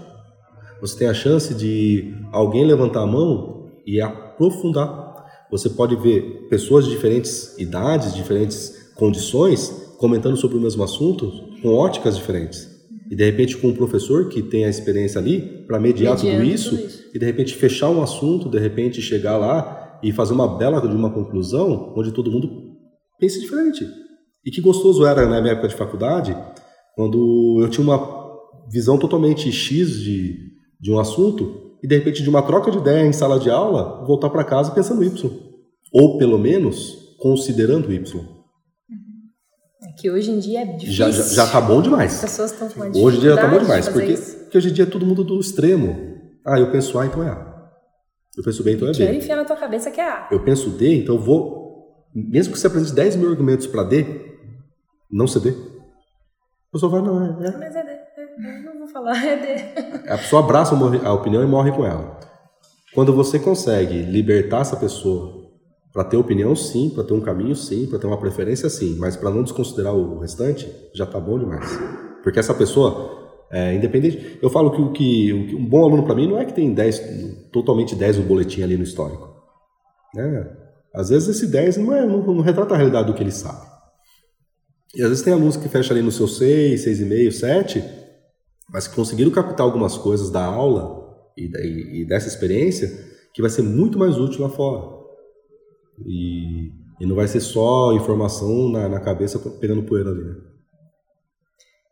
Speaker 2: Você tem a chance de alguém levantar a mão e aprofundar. Você pode ver pessoas de diferentes idades, diferentes condições, comentando sobre o mesmo assunto com óticas diferentes. E de repente com um professor que tem a experiência ali para mediar tudo isso, tudo isso, e de repente fechar um assunto, de repente chegar lá e fazer uma bela de uma conclusão onde todo mundo pensa diferente. E que gostoso era na minha época de faculdade Quando eu tinha uma visão totalmente X de, de um assunto e de repente de uma troca de ideia em sala de aula, voltar para casa pensando Y. Ou pelo menos considerando Y.
Speaker 1: É que hoje em dia é difícil.
Speaker 2: Já, já, já tá bom demais.
Speaker 1: As pessoas estão com
Speaker 2: Hoje em dia tá bom demais,
Speaker 1: de
Speaker 2: porque,
Speaker 1: isso.
Speaker 2: porque hoje em dia é todo mundo do extremo. Ah, eu penso A, então é A. Eu penso B, então é
Speaker 1: Quero
Speaker 2: B.
Speaker 1: enfiar na tua cabeça que é A.
Speaker 2: Eu penso D, então eu vou. Mesmo que você apresente 10 mil argumentos para D, não ser D. A pessoa vai, não, é, é.
Speaker 1: Mas é D. Não vou falar, é D.
Speaker 2: A pessoa abraça a opinião e morre com ela. Quando você consegue libertar essa pessoa para ter opinião, sim, para ter um caminho, sim, para ter uma preferência, sim, mas para não desconsiderar o restante, já tá bom demais. Porque essa pessoa, é, independente. Eu falo que o que, o um bom aluno para mim não é que tem 10, totalmente 10 no boletim ali no histórico. Né? Às vezes esse 10 não, é, não, não retrata a realidade do que ele sabe. E às vezes tem alunos que fecham ali no seu 6, 6,5, 7, mas conseguiram captar algumas coisas da aula e, e- e dessa experiência que vai ser muito mais útil lá fora. E, e não vai ser só informação na, na cabeça pegando poeira ali. né?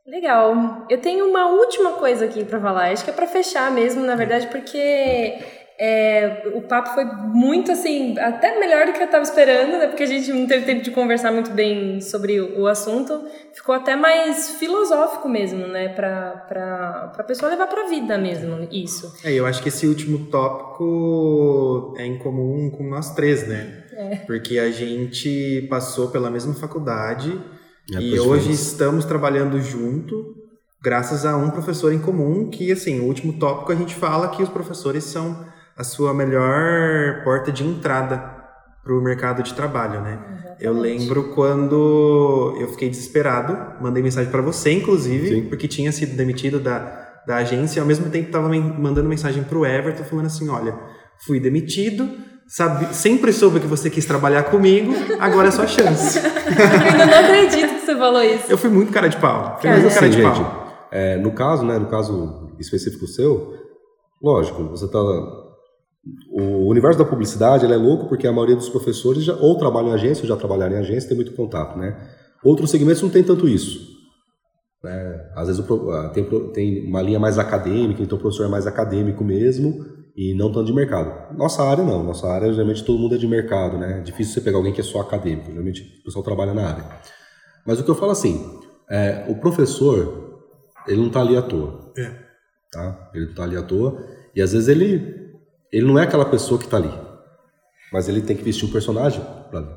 Speaker 1: Legal. Eu tenho uma última coisa aqui pra falar. Acho que é pra fechar mesmo, na verdade, porque é, o papo foi muito assim, até melhor do que eu tava esperando, né? Porque a gente não teve tempo de conversar muito bem sobre o, o assunto. Ficou até mais filosófico mesmo, né? Pra, pra pessoa levar pra vida mesmo, isso.
Speaker 3: É, eu acho que esse último tópico é em comum com nós três, né? Porque a gente passou pela mesma faculdade
Speaker 2: É,
Speaker 3: e hoje
Speaker 2: foi.
Speaker 3: estamos trabalhando junto, graças a um professor em comum, que assim, o último tópico a gente fala que os professores são a sua melhor porta de entrada para o mercado de trabalho, né? Eu lembro quando eu fiquei desesperado, mandei mensagem para você, inclusive,
Speaker 2: Sim.
Speaker 3: porque tinha sido demitido da, da agência, e ao mesmo tempo estava mandando mensagem para o Everton, falando assim: olha, fui demitido, sabe, sempre soube que você quis trabalhar comigo, agora é sua chance.
Speaker 1: Eu não acredito que você falou isso.
Speaker 3: Eu fui muito cara de pau. Fui
Speaker 1: Cara,
Speaker 3: muito cara
Speaker 2: Assim,
Speaker 3: de
Speaker 2: gente,
Speaker 3: pau.
Speaker 2: é, no caso, né, no caso específico seu, lógico, você tá o universo da publicidade é louco porque a maioria dos professores já ou trabalham em agência ou já trabalharam em agência, tem muito contato, né? Outros segmentos não tem tanto isso. Né? Às vezes o ah, tem, tem uma linha mais acadêmica, então o professor é mais acadêmico mesmo e não tanto de mercado. Nossa área não, nossa área geralmente todo mundo é de mercado, né? É difícil você pegar alguém que é só acadêmico, geralmente o pessoal trabalha na área. Mas o que eu falo assim, é, o professor, ele não está ali à toa.
Speaker 3: É.
Speaker 2: Tá? Ele não está ali à toa. E às vezes ele, ele não é aquela pessoa que está ali. Mas ele tem que vestir um personagem para ali.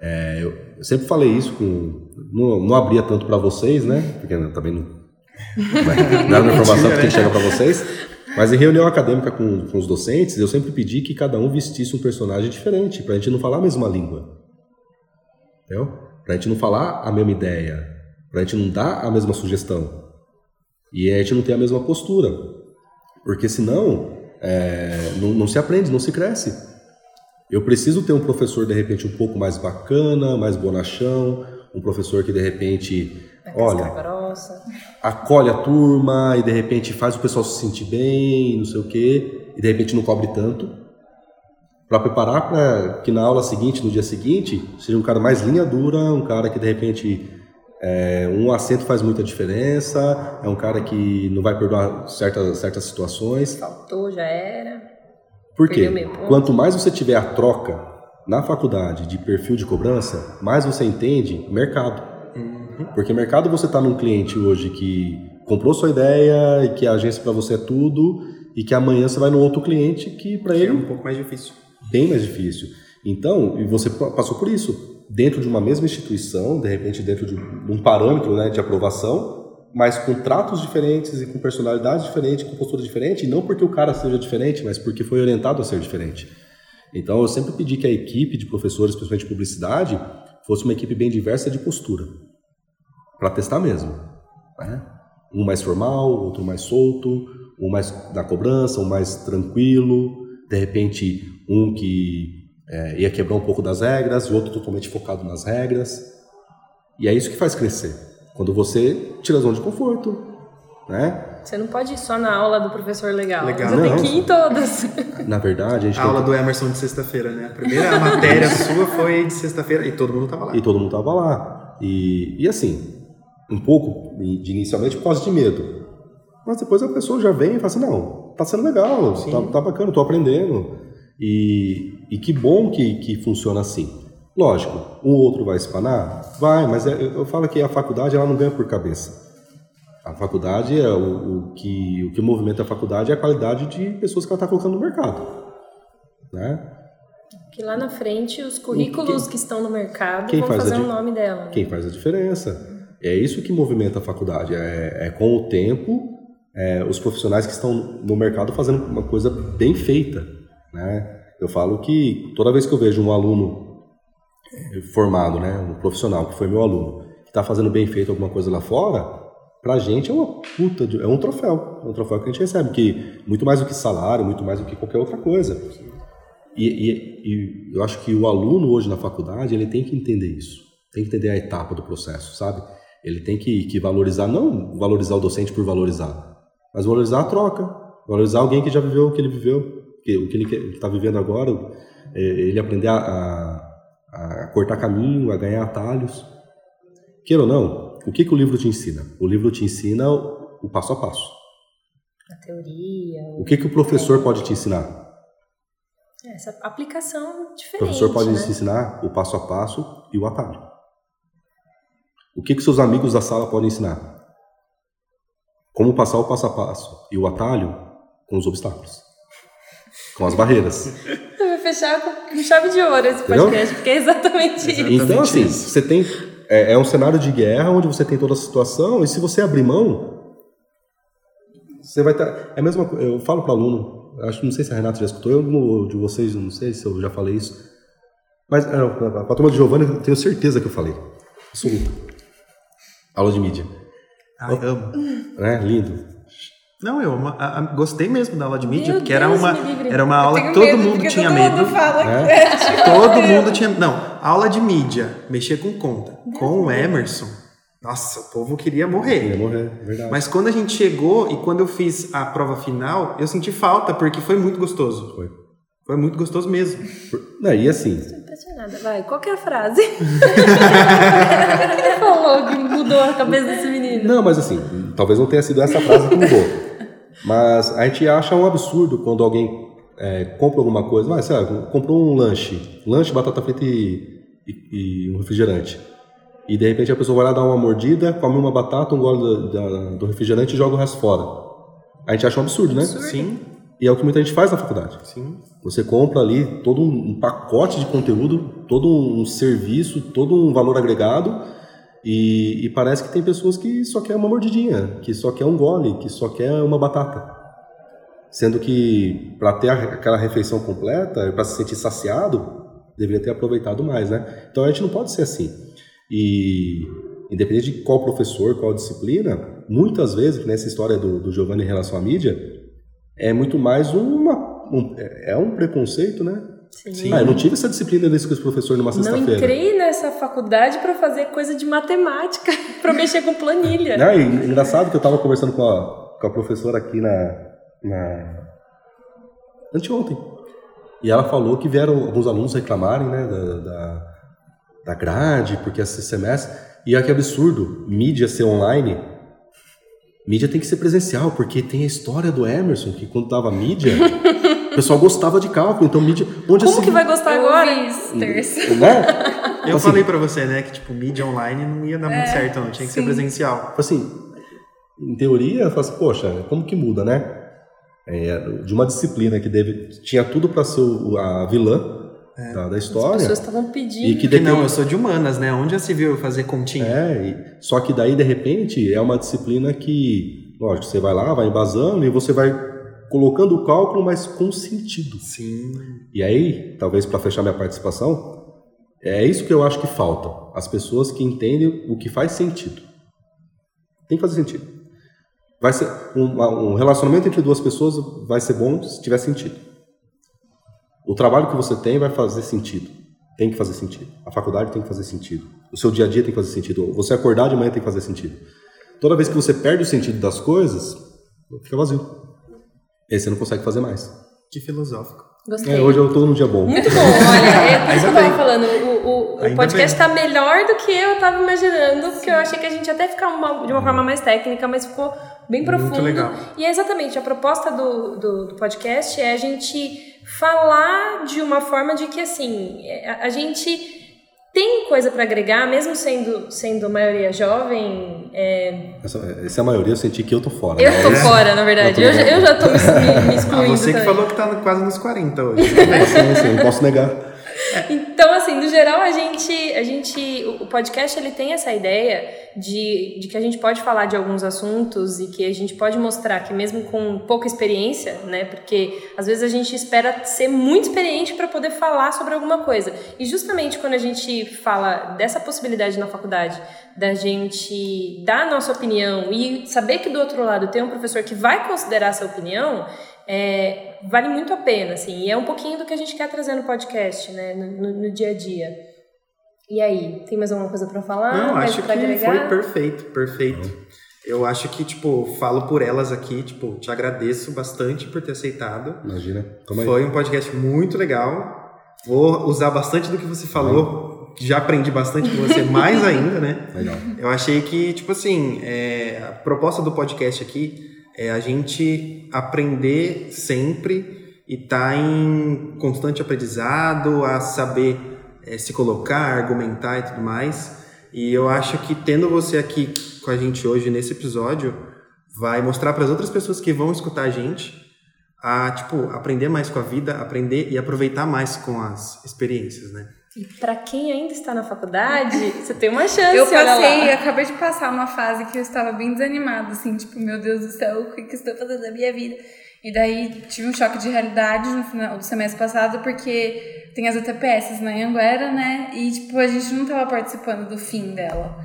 Speaker 2: É, eu, eu sempre falei isso com. Não, não abria tanto para vocês, né? Porque também não. Não era uma informação que tem que chegar para vocês. Mas em reunião acadêmica com, com os docentes, eu sempre pedi que cada um vestisse um personagem diferente, para a gente não falar a mesma língua. Entendeu? Para a gente não falar a mesma ideia, para a gente não dar a mesma sugestão. E a gente não ter a mesma postura. Porque senão, é, não, não se aprende, não se cresce. Eu preciso ter um professor, de repente, um pouco mais bacana, mais bonachão, um professor que, de repente, olha,
Speaker 1: grossa.
Speaker 2: acolhe a turma e de repente faz o pessoal se sentir bem, não sei o quê, e de repente não cobre tanto, para preparar para que na aula seguinte, no dia seguinte, seja um cara mais linha dura, um cara que de repente é, um acento faz muita diferença, é um cara que não vai perdoar certas, certas situações.
Speaker 1: Faltou, já era.
Speaker 2: Por quê? Quanto mais você tiver a troca na faculdade de perfil de cobrança, mais você entende mercado. Porque mercado você está num cliente hoje que comprou sua ideia e que a agência para você é tudo e que amanhã você vai no outro cliente que para
Speaker 3: É
Speaker 2: ele
Speaker 3: um pouco mais difícil.
Speaker 2: bem mais difícil. Então, e você pa- passou por isso dentro de uma mesma instituição, de repente dentro de um parâmetro né, de aprovação, mas com tratos diferentes e com personalidades diferentes, com postura diferente, e não porque o cara seja diferente, mas porque foi orientado a ser diferente. Então, eu sempre pedi que a equipe de professores, principalmente de publicidade, fosse uma equipe bem diversa de postura, para testar mesmo. né? Um mais formal, outro mais solto, um mais da cobrança, um mais tranquilo, de repente um que é, ia quebrar um pouco das regras, e outro totalmente focado nas regras. E é isso que faz crescer. Quando você tira a zona de conforto, né?
Speaker 1: Você não pode ir só na aula do professor legal.
Speaker 3: Legal.
Speaker 1: Você
Speaker 2: Não.
Speaker 1: tem que ir em todas.
Speaker 2: Na verdade, a gente
Speaker 3: A aula
Speaker 2: que-
Speaker 3: do Emerson de sexta-feira, né? A primeira matéria sua foi de sexta-feira e todo mundo tava lá.
Speaker 2: E todo mundo tava lá. E, e assim, um pouco de inicialmente por causa de medo. Mas depois a pessoa já vem e fala assim, não, tá sendo legal, tá, tá, bacana, tô aprendendo. E, e que bom que, que funciona assim. Lógico, um outro vai espanar? Vai, mas é, eu falo que a faculdade ela não ganha por cabeça. A faculdade é o, o, que, o que movimenta a faculdade é a qualidade de pessoas que ela está colocando no mercado. Né?
Speaker 1: Que lá na frente os currículos quem, que estão no mercado vão fazer o nome dela. Né?
Speaker 2: Quem faz a diferença. É isso que movimenta a faculdade. É, é com o tempo, é, os profissionais que estão no mercado fazendo uma coisa bem feita. Né? Eu falo que toda vez que eu vejo um aluno é, formado, né, um profissional que foi meu aluno, que está fazendo bem feito alguma coisa lá fora, pra gente é uma puta, de, é um troféu, é um troféu que a gente recebe, que muito mais do que salário, muito mais do que qualquer outra coisa. E, e, e, eu acho que o aluno hoje na faculdade, ele tem que entender isso, tem que entender a etapa do processo, sabe? Ele tem que, que valorizar, não valorizar o docente por valorizar, mas valorizar a troca, valorizar alguém que já viveu o que ele viveu, o que ele está vivendo agora, é, ele aprender a, a, a cortar caminho, a ganhar atalhos. Queira ou não, o que, que o livro te ensina? O livro te ensina o, o passo a passo.
Speaker 1: A teoria.
Speaker 2: O, o que, que o professor é. pode te ensinar?
Speaker 1: Essa aplicação diferente.
Speaker 2: O professor pode
Speaker 1: né?
Speaker 2: te ensinar o passo a passo e o atalho. O que, que seus amigos da sala podem ensinar? Como passar o passo a passo e o atalho com os obstáculos, com as barreiras.
Speaker 1: Eu vou fechar com chave de ouro esse podcast, Entendeu? porque é exatamente, exatamente
Speaker 2: isso. Então, assim, você tem é, é um cenário de guerra onde você tem toda a situação e se você abrir mão, você vai estar. Tá, é a mesma Eu falo para aluno, acho não sei se a Renata já escutou, eu de vocês, não sei se eu já falei isso. Mas é, a turma de Giovanni, eu tenho certeza que eu falei. Absoluta. Aula de mídia.
Speaker 3: Ai, amo.
Speaker 2: É, lindo.
Speaker 3: Não, eu a, a, gostei mesmo da aula de mídia, Meu porque Deus era uma, era uma aula que todo medo, mundo tinha todo medo. Mundo fala é? todo mundo tinha. Não, aula de mídia, mexer com conta. Meu com o Emerson, nossa, o povo queria morrer.
Speaker 2: Queria morrer, é verdade.
Speaker 3: Mas quando a gente chegou e quando eu fiz a prova final, eu senti falta, porque foi muito gostoso.
Speaker 2: Foi.
Speaker 3: Foi muito gostoso mesmo.
Speaker 2: Não, e assim.
Speaker 1: Estou impressionada. Vai, qual que é a frase? falou que mudou a cabeça desse menino?
Speaker 2: Não, mas assim, talvez não tenha sido essa frase que mudou. Mas a gente acha um absurdo quando alguém é, compra alguma coisa, vai, sei lá, comprou um lanche, lanche, batata frita e, e, e, um refrigerante. E de repente a pessoa vai lá dar uma mordida, come uma batata, um gole do, do refrigerante e joga o resto fora. A gente acha um absurdo, né?
Speaker 3: Absurdo. Sim.
Speaker 2: E é o que muita gente faz na faculdade.
Speaker 3: Sim.
Speaker 2: Você compra ali todo um pacote de conteúdo, todo um serviço, todo um valor agregado e, e, parece que tem pessoas que só quer uma mordidinha, que só quer um gole, que só quer uma batata. Sendo que para ter aquela refeição completa, para se sentir saciado, deveria ter aproveitado mais, né? Então a gente não pode ser assim. E independente de qual professor, qual disciplina, muitas vezes, nessa história do, do Giovanni em relação à mídia, é muito mais uma, um, é, é um preconceito, né? Sim. Ah, eu não tive essa disciplina desse com os professores numa sexta-feira.
Speaker 1: Não entrei nessa faculdade para fazer coisa de matemática, para mexer com planilha.
Speaker 2: Não, e, engraçado que eu estava conversando com a, com a professora aqui na, na anteontem. E ela falou que vieram alguns alunos reclamarem né, da, da, da grade, porque esse semestre. E olha que absurdo, mídia ser online. Mídia tem que ser presencial, porque tem a história do Emerson, que quando dava mídia. O pessoal gostava de cálculo, então mídia.
Speaker 1: Onde Como assim, que vai gostar agora?
Speaker 2: Né?
Speaker 3: Eu assim, falei para você, né, que tipo, mídia online não ia dar é, muito certo, não. Tinha que sim. ser presencial.
Speaker 2: Assim, em teoria, eu falo assim, poxa, como que muda, né? É, de uma disciplina que deve, tinha tudo para ser a vilã é. da, da, história. As
Speaker 1: pessoas estavam pedindo.
Speaker 3: E que. Não, eu sou de humanas, né? Onde já se viu fazer continha?
Speaker 2: É, e... só que daí, de repente, é uma disciplina que, lógico, você vai lá, vai embasando e você vai colocando o cálculo, mas com sentido.
Speaker 3: Sim.
Speaker 2: E aí, talvez para fechar minha participação, é isso que eu acho que falta. As pessoas que entendem o que faz sentido. Tem que fazer sentido. Vai ser um, um relacionamento entre duas pessoas vai ser bom se tiver sentido. O trabalho que você tem vai fazer sentido. Tem que fazer sentido. A faculdade tem que fazer sentido. O seu dia a dia tem que fazer sentido. Você acordar de manhã tem que fazer sentido. Toda vez que você perde o sentido das coisas, fica vazio. Aí você não consegue fazer mais.
Speaker 3: Que filosófico.
Speaker 1: Gostei.
Speaker 2: É, hoje eu tô num dia bom.
Speaker 1: Muito bom, olha, é por isso que eu tava falando. O, o, o podcast
Speaker 3: bem.
Speaker 1: tá melhor do que eu tava imaginando, porque eu achei que a gente ia até ficar uma- de uma forma mais técnica, mas ficou bem
Speaker 3: Muito
Speaker 1: profundo.
Speaker 3: legal.
Speaker 1: E é exatamente, a proposta do, do, do podcast é a gente falar de uma forma de que, assim, é, a, a gente tem coisa para agregar, mesmo sendo, sendo maioria jovem. é,
Speaker 2: Essa, essa é a maioria, eu senti que eu tô fora.
Speaker 1: eu
Speaker 2: né?
Speaker 1: tô fora, na verdade. Eu, já- eu já tô me, me- me
Speaker 3: Ah,
Speaker 1: excluindo.
Speaker 3: você que
Speaker 1: também.
Speaker 3: falou que tá quase nos 40 hoje.
Speaker 2: Assim, assim, não posso negar.
Speaker 1: Então, assim, no geral, a gente, a gente, o podcast ele tem essa ideia de, de que a gente pode falar de alguns assuntos e que a gente pode mostrar que mesmo com pouca experiência, né, porque às vezes a gente espera ser muito experiente para poder falar sobre alguma coisa. E justamente quando a gente fala dessa possibilidade na faculdade, da gente dar a nossa opinião e saber que do outro lado tem um professor que vai considerar essa opinião, é, vale muito a pena, assim. E é um pouquinho do que a gente quer trazer no podcast, né? No, no- no dia a dia. E aí, tem mais alguma coisa pra falar?
Speaker 3: Não, acho
Speaker 1: pra
Speaker 3: que
Speaker 1: agregar?
Speaker 3: foi perfeito, perfeito. Eu acho que, tipo, falo por elas aqui, tipo, te agradeço bastante por ter aceitado.
Speaker 2: Imagina. Toma aí.
Speaker 3: Foi um podcast muito legal. Vou usar bastante do que você falou. Já aprendi bastante com você, mais ainda, né?
Speaker 2: Legal.
Speaker 3: Eu achei que, tipo assim, é, a proposta do podcast aqui é a gente aprender sempre e estar em constante aprendizado, a saber é, se colocar, argumentar e tudo mais. E eu acho que tendo você aqui com a gente hoje nesse episódio, vai mostrar para as outras pessoas que vão escutar a gente a, tipo, aprender mais com a vida, aprender e aproveitar mais com as experiências, né?
Speaker 1: E pra quem ainda está na faculdade, você tem uma chance,
Speaker 4: Eu passei, eu acabei de passar uma fase que eu estava bem desanimada, assim, tipo, meu Deus do céu, o que que estou fazendo da minha vida? E daí tive um choque de realidade no final do semestre passado, porque tem as ETPS na Anguera, né? E, tipo, a gente não estava participando do fim dela.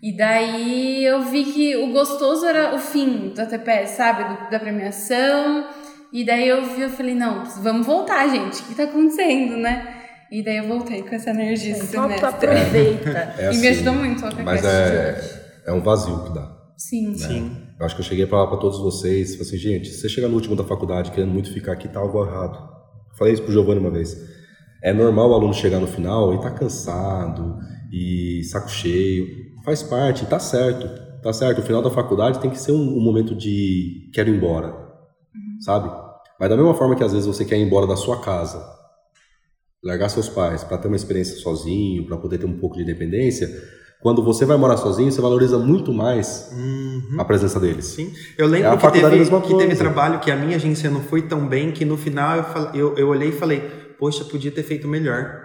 Speaker 4: E daí eu vi que o gostoso era o fim da TPS, sabe? Da premiação. E daí eu vi, eu falei, não, vamos voltar, gente. O que tá acontecendo, né? E daí eu voltei com essa energia esse
Speaker 1: Então
Speaker 4: semestre.
Speaker 1: aproveita.
Speaker 2: É
Speaker 4: E
Speaker 2: assim,
Speaker 4: me ajudou muito a
Speaker 2: Mas é, é um vazio que dá.
Speaker 4: Sim.
Speaker 3: Sim.
Speaker 2: Eu acho que eu cheguei pra, pra todos vocês, falei assim, gente, se você chegar no último da faculdade querendo muito ficar aqui, tá algo errado. Falei isso pro Giovanni uma vez. É normal o aluno chegar no final e tá cansado, e saco cheio. Faz parte, tá certo. Tá certo. O final da faculdade tem que ser um, um momento de quero ir embora. Sabe? Mas da mesma forma que às vezes você quer ir embora da sua casa, largar seus pais para ter uma experiência sozinho, para poder ter um pouco de independência, quando você vai morar sozinho, você valoriza muito mais
Speaker 3: Uhum.
Speaker 2: a presença deles.
Speaker 3: Sim. Eu
Speaker 2: É
Speaker 3: lembro
Speaker 2: a
Speaker 3: que, teve,
Speaker 2: é
Speaker 3: que teve trabalho que a minha agência não foi tão bem que no final eu, fal- eu, eu olhei e falei, poxa, podia ter feito melhor.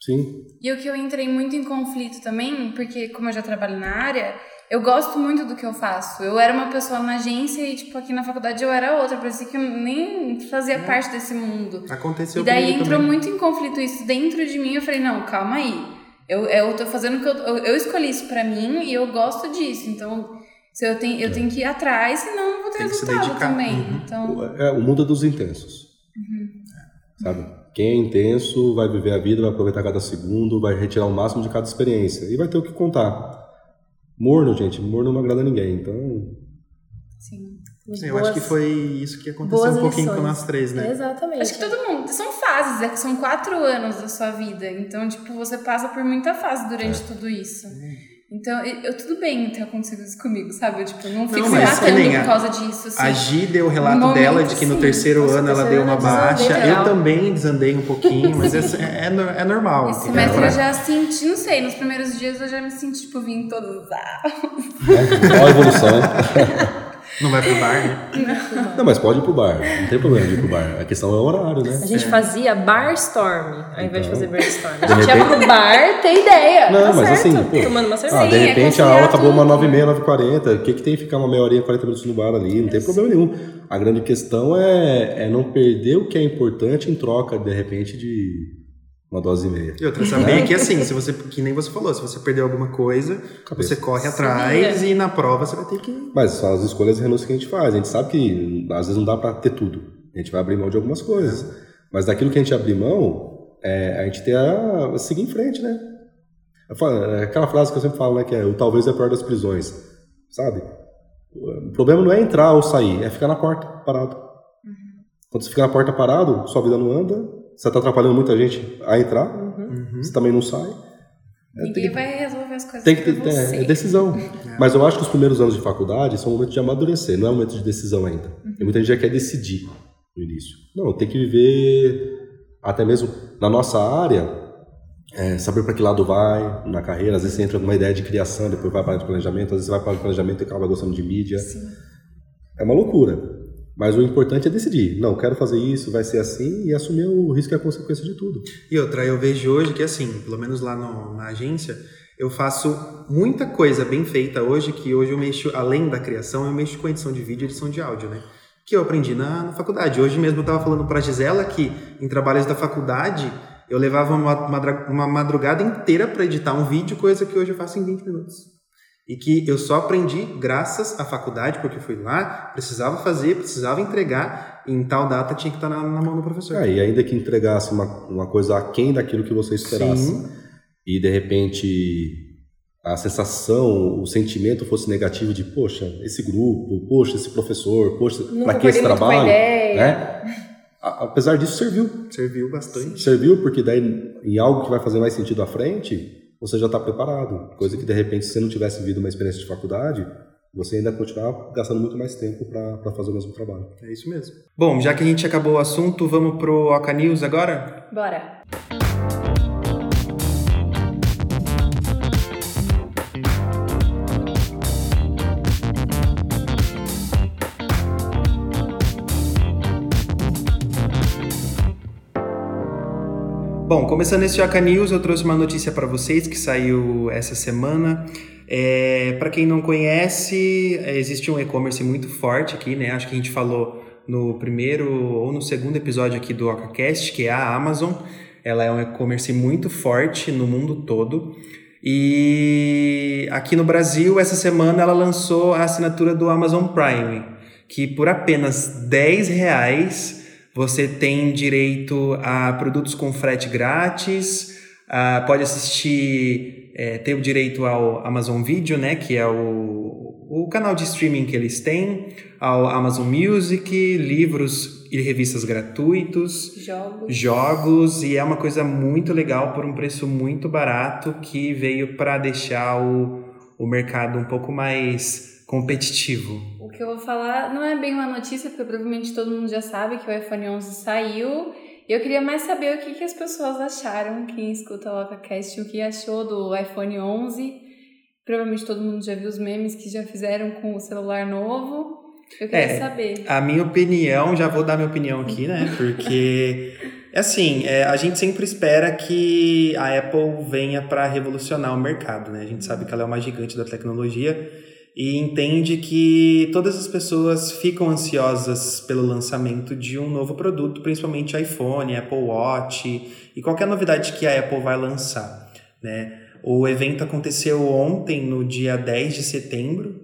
Speaker 2: Sim.
Speaker 4: E o que eu entrei muito em conflito também, porque como eu já trabalho na área, eu gosto muito do que eu faço. Eu era uma pessoa na agência e, tipo, aqui na faculdade eu era outra. Parecia que eu nem fazia parte desse mundo.
Speaker 3: Aconteceu
Speaker 4: E daí entrou
Speaker 3: também.
Speaker 4: muito em conflito isso dentro de mim. Eu falei, não, calma aí. Eu, eu tô fazendo o que eu, eu, eu escolhi isso pra mim e eu gosto disso. Então, se eu, tenho, eu tenho que ir atrás, senão eu não vou ter
Speaker 3: Tem que se
Speaker 4: resultado também.
Speaker 3: Uhum.
Speaker 4: Então,
Speaker 2: O- É o mundo dos intensos. Sabe? Quem é intenso vai viver a vida, vai aproveitar cada segundo, vai retirar o máximo de cada experiência e vai ter o que contar. Morno, gente, morno não agrada ninguém. Então,
Speaker 4: sim.
Speaker 3: Eu acho que foi isso que aconteceu
Speaker 1: boas
Speaker 3: um pouquinho com
Speaker 1: lições.
Speaker 3: nós três, né?
Speaker 1: Exatamente.
Speaker 4: Acho que todo mundo. São fases, é que são quatro anos da sua vida. Então, tipo, você passa por muita fase durante tudo isso. Então, eu, tudo bem ter acontecido isso comigo, sabe? Eu, tipo, não fico
Speaker 3: Não,
Speaker 4: matando por causa disso. Assim.
Speaker 3: A Gi deu o relato
Speaker 4: No
Speaker 3: dela
Speaker 4: momento,
Speaker 3: de que no
Speaker 4: sim.
Speaker 3: terceiro
Speaker 1: Nossa,
Speaker 3: ano ela
Speaker 1: terceiro
Speaker 3: deu uma baixa. Eu também desandei um pouquinho, mas é, é, no- é normal.
Speaker 4: Esse semestre eu já senti, não sei, nos primeiros dias eu já me senti, tipo, vindo todos. Ah,
Speaker 2: né? Olha a evolução.
Speaker 3: Não vai pro bar, né?
Speaker 2: não, mas pode ir pro bar. Não tem problema de ir pro bar. A questão é o horário, né?
Speaker 1: A gente fazia barstorm ao invés de
Speaker 2: Então,
Speaker 1: fazer brainstorm. A
Speaker 2: de
Speaker 1: gente ia pro bar ter ideia.
Speaker 2: Não,
Speaker 1: tá
Speaker 2: mas
Speaker 1: certo.
Speaker 2: assim, pô,
Speaker 1: Tomando uma
Speaker 2: Ah,
Speaker 1: cerveja.
Speaker 2: de
Speaker 4: Sim, é
Speaker 2: repente a aula acabou uma
Speaker 4: tudo.
Speaker 2: 9h30, 9h40. O que, que tem ficar uma meia horinha, 40 minutos no bar ali? Não tem problema nenhum. A grande questão é, é não perder o que é importante em troca, de repente, de uma dose e meia.
Speaker 3: E outra, saber que assim, se você, que nem você falou, se você perdeu alguma coisa,
Speaker 2: Cabeça.
Speaker 3: você corre atrás
Speaker 1: vira.
Speaker 3: e na prova você vai ter que.
Speaker 2: Mas são as escolhas e renúncias que a gente faz. A gente sabe que às vezes não dá pra ter tudo. A gente vai abrir mão de algumas coisas. Mas daquilo que a gente abrir mão, é, a gente tem a, a seguir em frente, né? É Aquela frase que eu sempre falo, né? Que é o talvez é pior das prisões. Sabe? O problema não é entrar ou sair, é ficar na porta, parado. Quando você fica na porta parado, sua vida não anda, você está atrapalhando muita gente a entrar,
Speaker 3: Uhum.
Speaker 2: você também não sai. É,
Speaker 4: Ninguém
Speaker 2: tem que,
Speaker 4: vai resolver as coisas
Speaker 2: tem que ter é, é decisão. Mas eu acho que os primeiros anos de faculdade são um momento de amadurecer, não é um momento de decisão ainda. Tem muita gente já quer decidir no início. Não, tem que viver, até mesmo na nossa área, é, saber para que lado vai na carreira. Às vezes você entra numa ideia de criação, depois vai para de planejamento, às vezes você vai para o planejamento e acaba gostando de mídia. É uma loucura. Mas o importante é decidir. Não, quero fazer isso, vai ser assim e assumir o risco e a consequência de tudo.
Speaker 3: E outra, eu vejo hoje que assim, pelo menos lá no- na agência, eu faço muita coisa bem feita hoje, que hoje eu mexo, além da criação, eu mexo com edição de vídeo e edição de áudio, né? Que eu aprendi na, na faculdade. Hoje mesmo eu estava falando para Gisela que em trabalhos da faculdade eu levava uma, uma madrugada inteira para editar um vídeo, coisa que hoje eu faço em 20 minutos. E que eu só aprendi graças à faculdade, porque fui lá, precisava fazer, precisava entregar, e em tal data tinha que estar na, na mão do professor.
Speaker 2: É, e ainda que entregasse uma, uma coisa aquém daquilo que você esperasse,
Speaker 3: Sim.
Speaker 2: e de repente a sensação, o sentimento fosse negativo de, poxa, esse grupo, poxa, esse professor, poxa, para que esse trabalho? Né? Apesar disso, serviu.
Speaker 3: Serviu bastante.
Speaker 2: Serviu porque daí, em algo que vai fazer mais sentido à frente, você já está preparado. Coisa que, de repente, se você não tivesse vivido uma experiência de faculdade, você ainda continuava gastando muito mais tempo para fazer o mesmo trabalho.
Speaker 3: É isso mesmo. Bom, já que a gente acabou o assunto, vamos pro Oca News agora?
Speaker 4: Bora.
Speaker 3: Bom, começando esse Oca News, eu trouxe uma notícia para vocês que saiu essa semana. É, para quem não conhece, é, existe um e-commerce muito forte aqui, né? Acho que a gente falou no primeiro ou no segundo episódio aqui do OcaCast, que é a Amazon. Ela é um e-commerce muito forte no mundo todo. E aqui no Brasil, essa semana, ela lançou a assinatura do Amazon Prime, que por apenas 10 reais você tem direito a produtos com frete grátis, pode assistir, é, ter o direito ao Amazon Video, né, que é o, o canal de streaming que eles têm, ao Amazon Music, livros e revistas gratuitos,
Speaker 4: Jogos.
Speaker 3: jogos e é uma coisa muito legal por um preço muito barato que veio para deixar o, o mercado um pouco mais competitivo.
Speaker 4: Que eu vou falar não é bem uma notícia, porque provavelmente todo mundo já sabe que o iPhone 11 saiu. E eu queria mais saber o que, que as pessoas acharam, quem escuta o LocaCast, o que achou do iPhone 11. Provavelmente todo mundo já viu os memes que já fizeram com o celular novo. Eu queria
Speaker 3: É.
Speaker 4: saber.
Speaker 3: A minha opinião, já vou dar minha opinião aqui, né? Porque, assim, é, a gente sempre espera que a Apple venha para revolucionar o mercado, né? A gente sabe que ela é uma gigante da tecnologia e entende que todas as pessoas ficam ansiosas pelo lançamento de um novo produto, principalmente iPhone, Apple Watch e qualquer novidade que a Apple vai lançar, né? O evento aconteceu ontem, no dia 10 de setembro,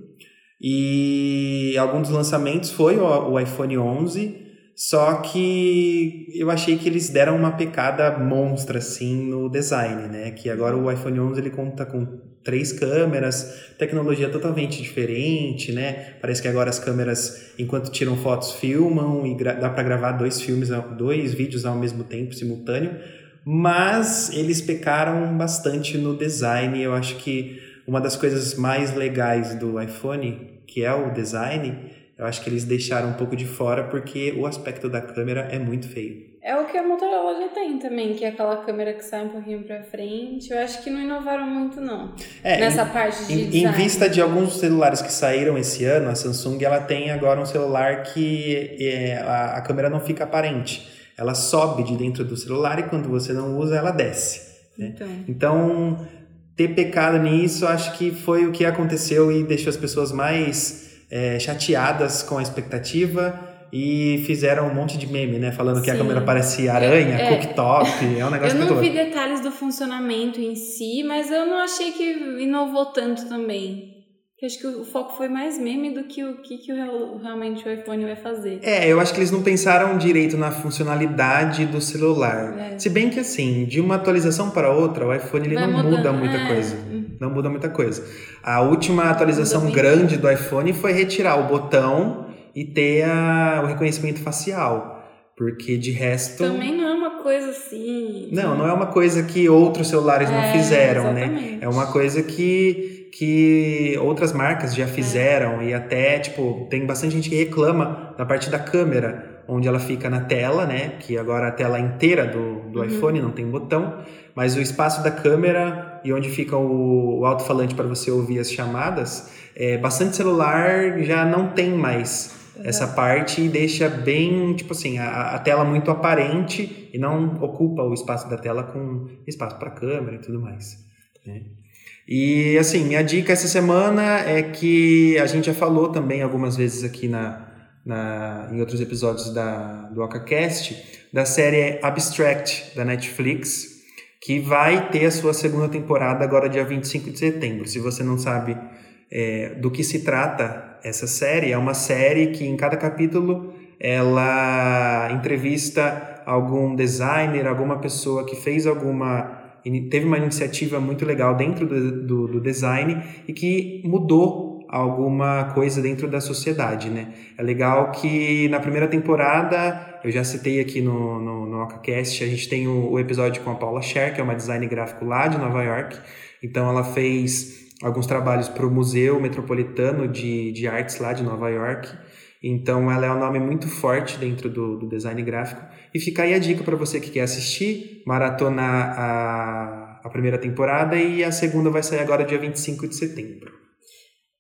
Speaker 3: e algum dos lançamentos foi o, o iPhone 11, só que eu achei que eles deram uma pecada monstra assim no design, né? Que agora o iPhone 11 ele conta com três câmeras, tecnologia totalmente diferente, né? Parece que agora as câmeras, enquanto tiram fotos, filmam e dá para gravar dois filmes, dois vídeos ao mesmo tempo, simultâneo. Mas eles pecaram bastante no design. Eu acho que uma das coisas mais legais do iPhone, que é o design, eu acho que eles deixaram um pouco de fora porque o aspecto da câmera é muito feio.
Speaker 4: É o que a Motorola já tem também, que é aquela câmera que sai um pouquinho pra frente. Eu acho que não inovaram muito, não.
Speaker 3: É,
Speaker 4: Nessa
Speaker 3: em-
Speaker 4: parte de
Speaker 3: Em, em
Speaker 4: design.
Speaker 3: vista de alguns celulares que saíram esse ano, a Samsung ela tem agora um celular que é, a, a câmera não fica aparente. Ela sobe de dentro do celular e quando você não usa, ela desce. né?
Speaker 4: Então,
Speaker 3: Então, ter pecado nisso, acho que foi o que aconteceu e deixou as pessoas mais é, chateadas com a expectativa e fizeram um monte de meme, né? Falando que a
Speaker 4: Sim.
Speaker 3: câmera parece aranha,
Speaker 4: É, é.
Speaker 3: cooktop, é um negócio
Speaker 4: eu não vi
Speaker 3: louco.
Speaker 4: detalhes do funcionamento em si, mas eu não achei que inovou tanto também. Eu acho que o foco foi mais meme do que o que, que o real- realmente o iPhone vai fazer.
Speaker 3: É, eu acho que eles não pensaram direito na funcionalidade do celular.
Speaker 4: É.
Speaker 3: Se bem que assim, de uma atualização para outra, o iPhone ele
Speaker 4: Vai
Speaker 3: não
Speaker 4: mudando,
Speaker 3: muda muita
Speaker 4: é.
Speaker 3: coisa. Não muda muita coisa. A última atualização grande do iPhone foi retirar o botão e ter a- o reconhecimento facial. Porque de resto.
Speaker 4: Também não é uma coisa assim.
Speaker 3: Não, não é uma coisa que outros celulares
Speaker 4: É,
Speaker 3: não fizeram, né?
Speaker 4: exatamente.
Speaker 3: É uma coisa que, que outras marcas já fizeram e até, tipo, tem bastante gente que reclama na parte da câmera, onde ela fica na tela, né? Que agora a tela inteira do, do iPhone não tem botão, mas o espaço da câmera e onde fica o, o alto-falante para você ouvir as chamadas, é, bastante celular já não tem mais essa parte e deixa bem, tipo assim, a, a tela muito aparente e não ocupa o espaço da tela com espaço para câmera e tudo mais. né? E assim, minha dica essa semana é que a gente já falou também algumas vezes aqui na, na, em outros episódios da, do OcaCast, da série Abstract da Netflix, que vai ter a sua segunda temporada agora dia 25 de setembro. Se você não sabe é, do que se trata essa série, é uma série que em cada capítulo ela entrevista algum designer, alguma pessoa que fez alguma teve uma iniciativa muito legal dentro do, do, do design e que mudou alguma coisa dentro da sociedade, né? É legal que na primeira temporada, eu já citei aqui no, no, no OcaCast, a gente tem o, o episódio com a Paula Scher, que é uma design gráfico lá de Nova York. Então ela fez alguns trabalhos para o Museu Metropolitano de, de Artes lá de Nova York. Então ela é um nome muito forte dentro do, do design gráfico. E fica aí a dica para você que quer assistir, maratonar a, a primeira temporada e a segunda vai sair agora dia 25 de setembro.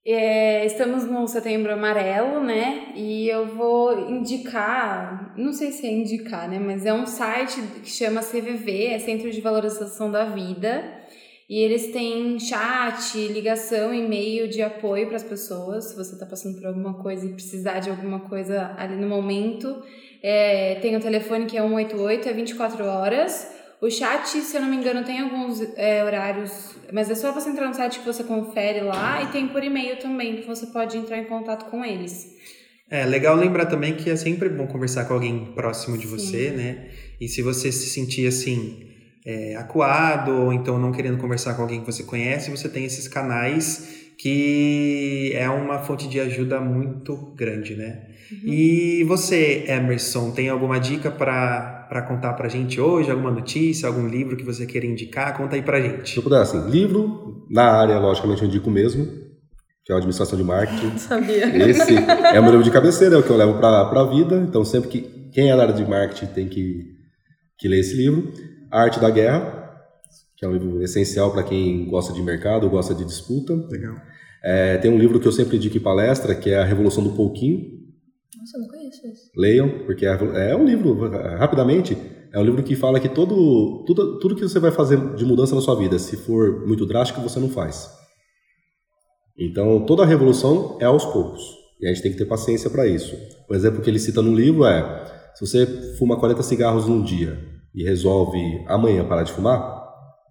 Speaker 4: É, estamos no setembro amarelo, né? E eu vou indicar, não sei se é indicar, né? Mas é um site que chama CVV, é Centro de Valorização da Vida. E eles têm chat, ligação, e-mail de apoio para as pessoas. Se você está passando por alguma coisa e precisar de alguma coisa ali no momento, é, tem o telefone que é 188, é 24 horas. O chat, se eu não me engano, tem alguns é, horários, mas é só você entrar no site que você confere lá e tem por e-mail também que você pode entrar em contato com eles.
Speaker 3: É legal lembrar também que é sempre bom conversar com alguém próximo de você, né? E se você se sentir assim, é, acuado ou então não querendo conversar com alguém que você conhece, você tem esses canais que é uma fonte de ajuda muito grande, né? E você, Emerson, tem alguma dica para contar pra gente hoje? Alguma notícia, algum livro que você queira indicar? Conta aí pra
Speaker 2: Se
Speaker 3: gente.
Speaker 2: eu puder, assim, livro, na área, logicamente, eu indico mesmo, que é a administração de marketing.
Speaker 1: Sabia.
Speaker 2: Esse é o meu livro de cabeceira, é o que eu levo para a vida. Então, sempre que quem é da área de marketing tem que, que ler esse livro. A Arte da Guerra, que é um livro essencial para quem gosta de mercado, gosta de disputa.
Speaker 3: Legal.
Speaker 2: É, tem um livro que eu sempre indico em palestra, que é A Revolução do Pouquinho.
Speaker 1: Nossa, eu não conheço isso.
Speaker 2: Leiam, porque é, é um livro, rapidamente, é um livro que fala que todo, tudo, tudo que você vai fazer de mudança na sua vida, se for muito drástico, você não faz. Então, toda a revolução é aos poucos. E a gente tem que ter paciência para isso. O exemplo que ele cita no livro é: se você fuma 40 cigarros num dia e resolve amanhã parar de fumar,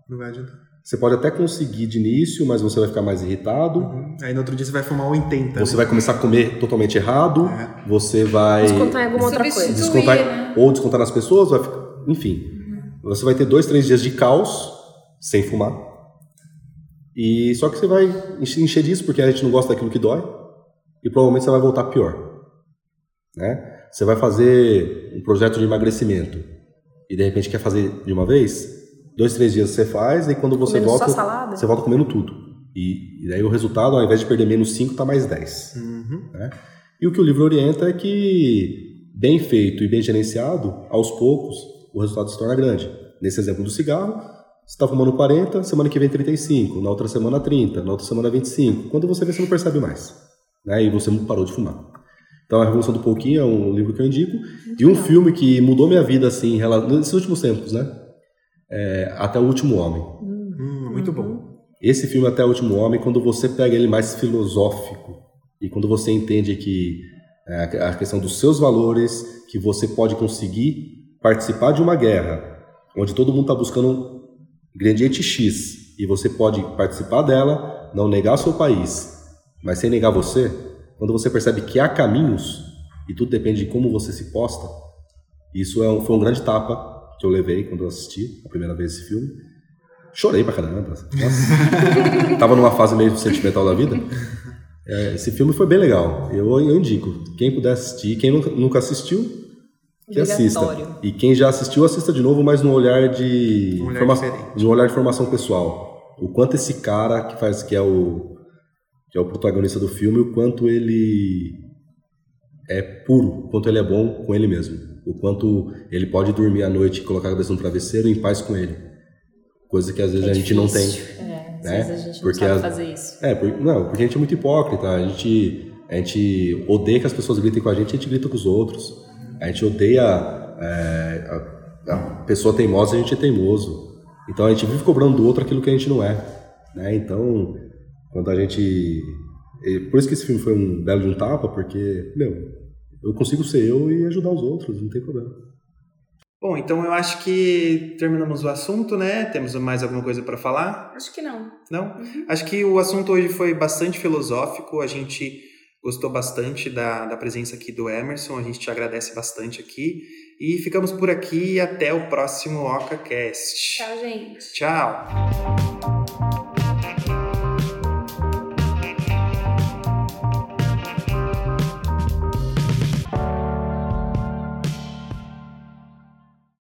Speaker 3: Não vai adiantar.
Speaker 2: você pode até conseguir de início, mas você vai ficar mais irritado.
Speaker 3: Uhum. Aí no outro dia você vai fumar 80.
Speaker 2: Você
Speaker 3: né?
Speaker 2: vai começar a comer totalmente errado.
Speaker 3: É.
Speaker 2: Você vai
Speaker 1: Descontar em alguma outra coisa.
Speaker 2: descontar
Speaker 4: né?
Speaker 2: ou descontar nas pessoas, vai ficar, enfim. Você vai ter dois, três dias de caos sem fumar. E só que você vai encher encher disso porque a gente não gosta daquilo que dói e provavelmente você vai voltar pior, né? Você vai fazer um projeto de emagrecimento e de repente quer fazer de uma vez, dois, três dias você faz e quando você
Speaker 1: Comendo
Speaker 2: volta,
Speaker 1: só salada?
Speaker 2: você volta comendo tudo. E, e daí o resultado, ao invés de perder menos 5, tá mais 10.
Speaker 3: Uhum.
Speaker 2: E o que o livro orienta é que, bem feito e bem gerenciado, aos poucos, o resultado se torna grande. Nesse exemplo do cigarro, você está fumando 40, semana que vem 35, na outra semana 30, na outra semana 25. Quando você vê, você não percebe mais. Né? E você parou de fumar. Então, A Revolução do Pouquinho é um livro que eu indico. e um filme que mudou minha vida, assim, nesses últimos tempos, né? É Até o Último Homem.
Speaker 3: Hum, muito bom.
Speaker 2: Esse filme Até o Último Homem, quando você pega ele mais filosófico e quando você entende que é, a questão dos seus valores, que você pode conseguir participar de uma guerra onde todo mundo está buscando ingrediente X e você pode participar dela, não negar seu país, mas sem negar você, quando você percebe que há caminhos e tudo depende de como você se posta, isso é um- foi um grande tapa que eu levei quando eu assisti a primeira vez esse filme. Chorei pra caramba. Nossa. Tava numa fase meio sentimental da vida. É, esse filme foi bem legal. Eu, eu indico. Quem puder assistir, quem nunca, nunca assistiu, que assista. E quem já assistiu, assista de novo, mas no olhar de
Speaker 3: um olhar forma...
Speaker 2: no olhar de formação pessoal. O quanto esse cara que faz que é o que é o protagonista do filme, o quanto ele é puro, o quanto ele é bom com ele mesmo, o quanto ele pode dormir à noite e colocar a cabeça no travesseiro em paz com ele. Coisa que às vezes é a gente não tem.
Speaker 1: É, né? às vezes a gente porque não sabe fazer isso.
Speaker 2: É, por, não, porque a gente é muito hipócrita, a gente, a gente odeia que as pessoas gritem com a gente, a gente grita com os outros. A gente odeia é, a, a, pessoa teimosa, a gente é teimoso. Então a gente vive cobrando do outro aquilo que a gente não é. Né? Então, quando a gente. Por isso que esse filme foi um belo de um tapa, porque, meu, eu consigo ser eu e ajudar os outros, não tem problema.
Speaker 3: Bom, então eu acho que terminamos o assunto, né? Temos mais alguma coisa para falar?
Speaker 4: Acho que não.
Speaker 3: Não? Uhum. Acho que o assunto hoje foi bastante filosófico. A gente gostou bastante da, da presença aqui do Emerson, a gente te agradece bastante aqui. E ficamos por aqui e até o próximo OcaCast.
Speaker 4: Tchau, gente.
Speaker 3: Tchau.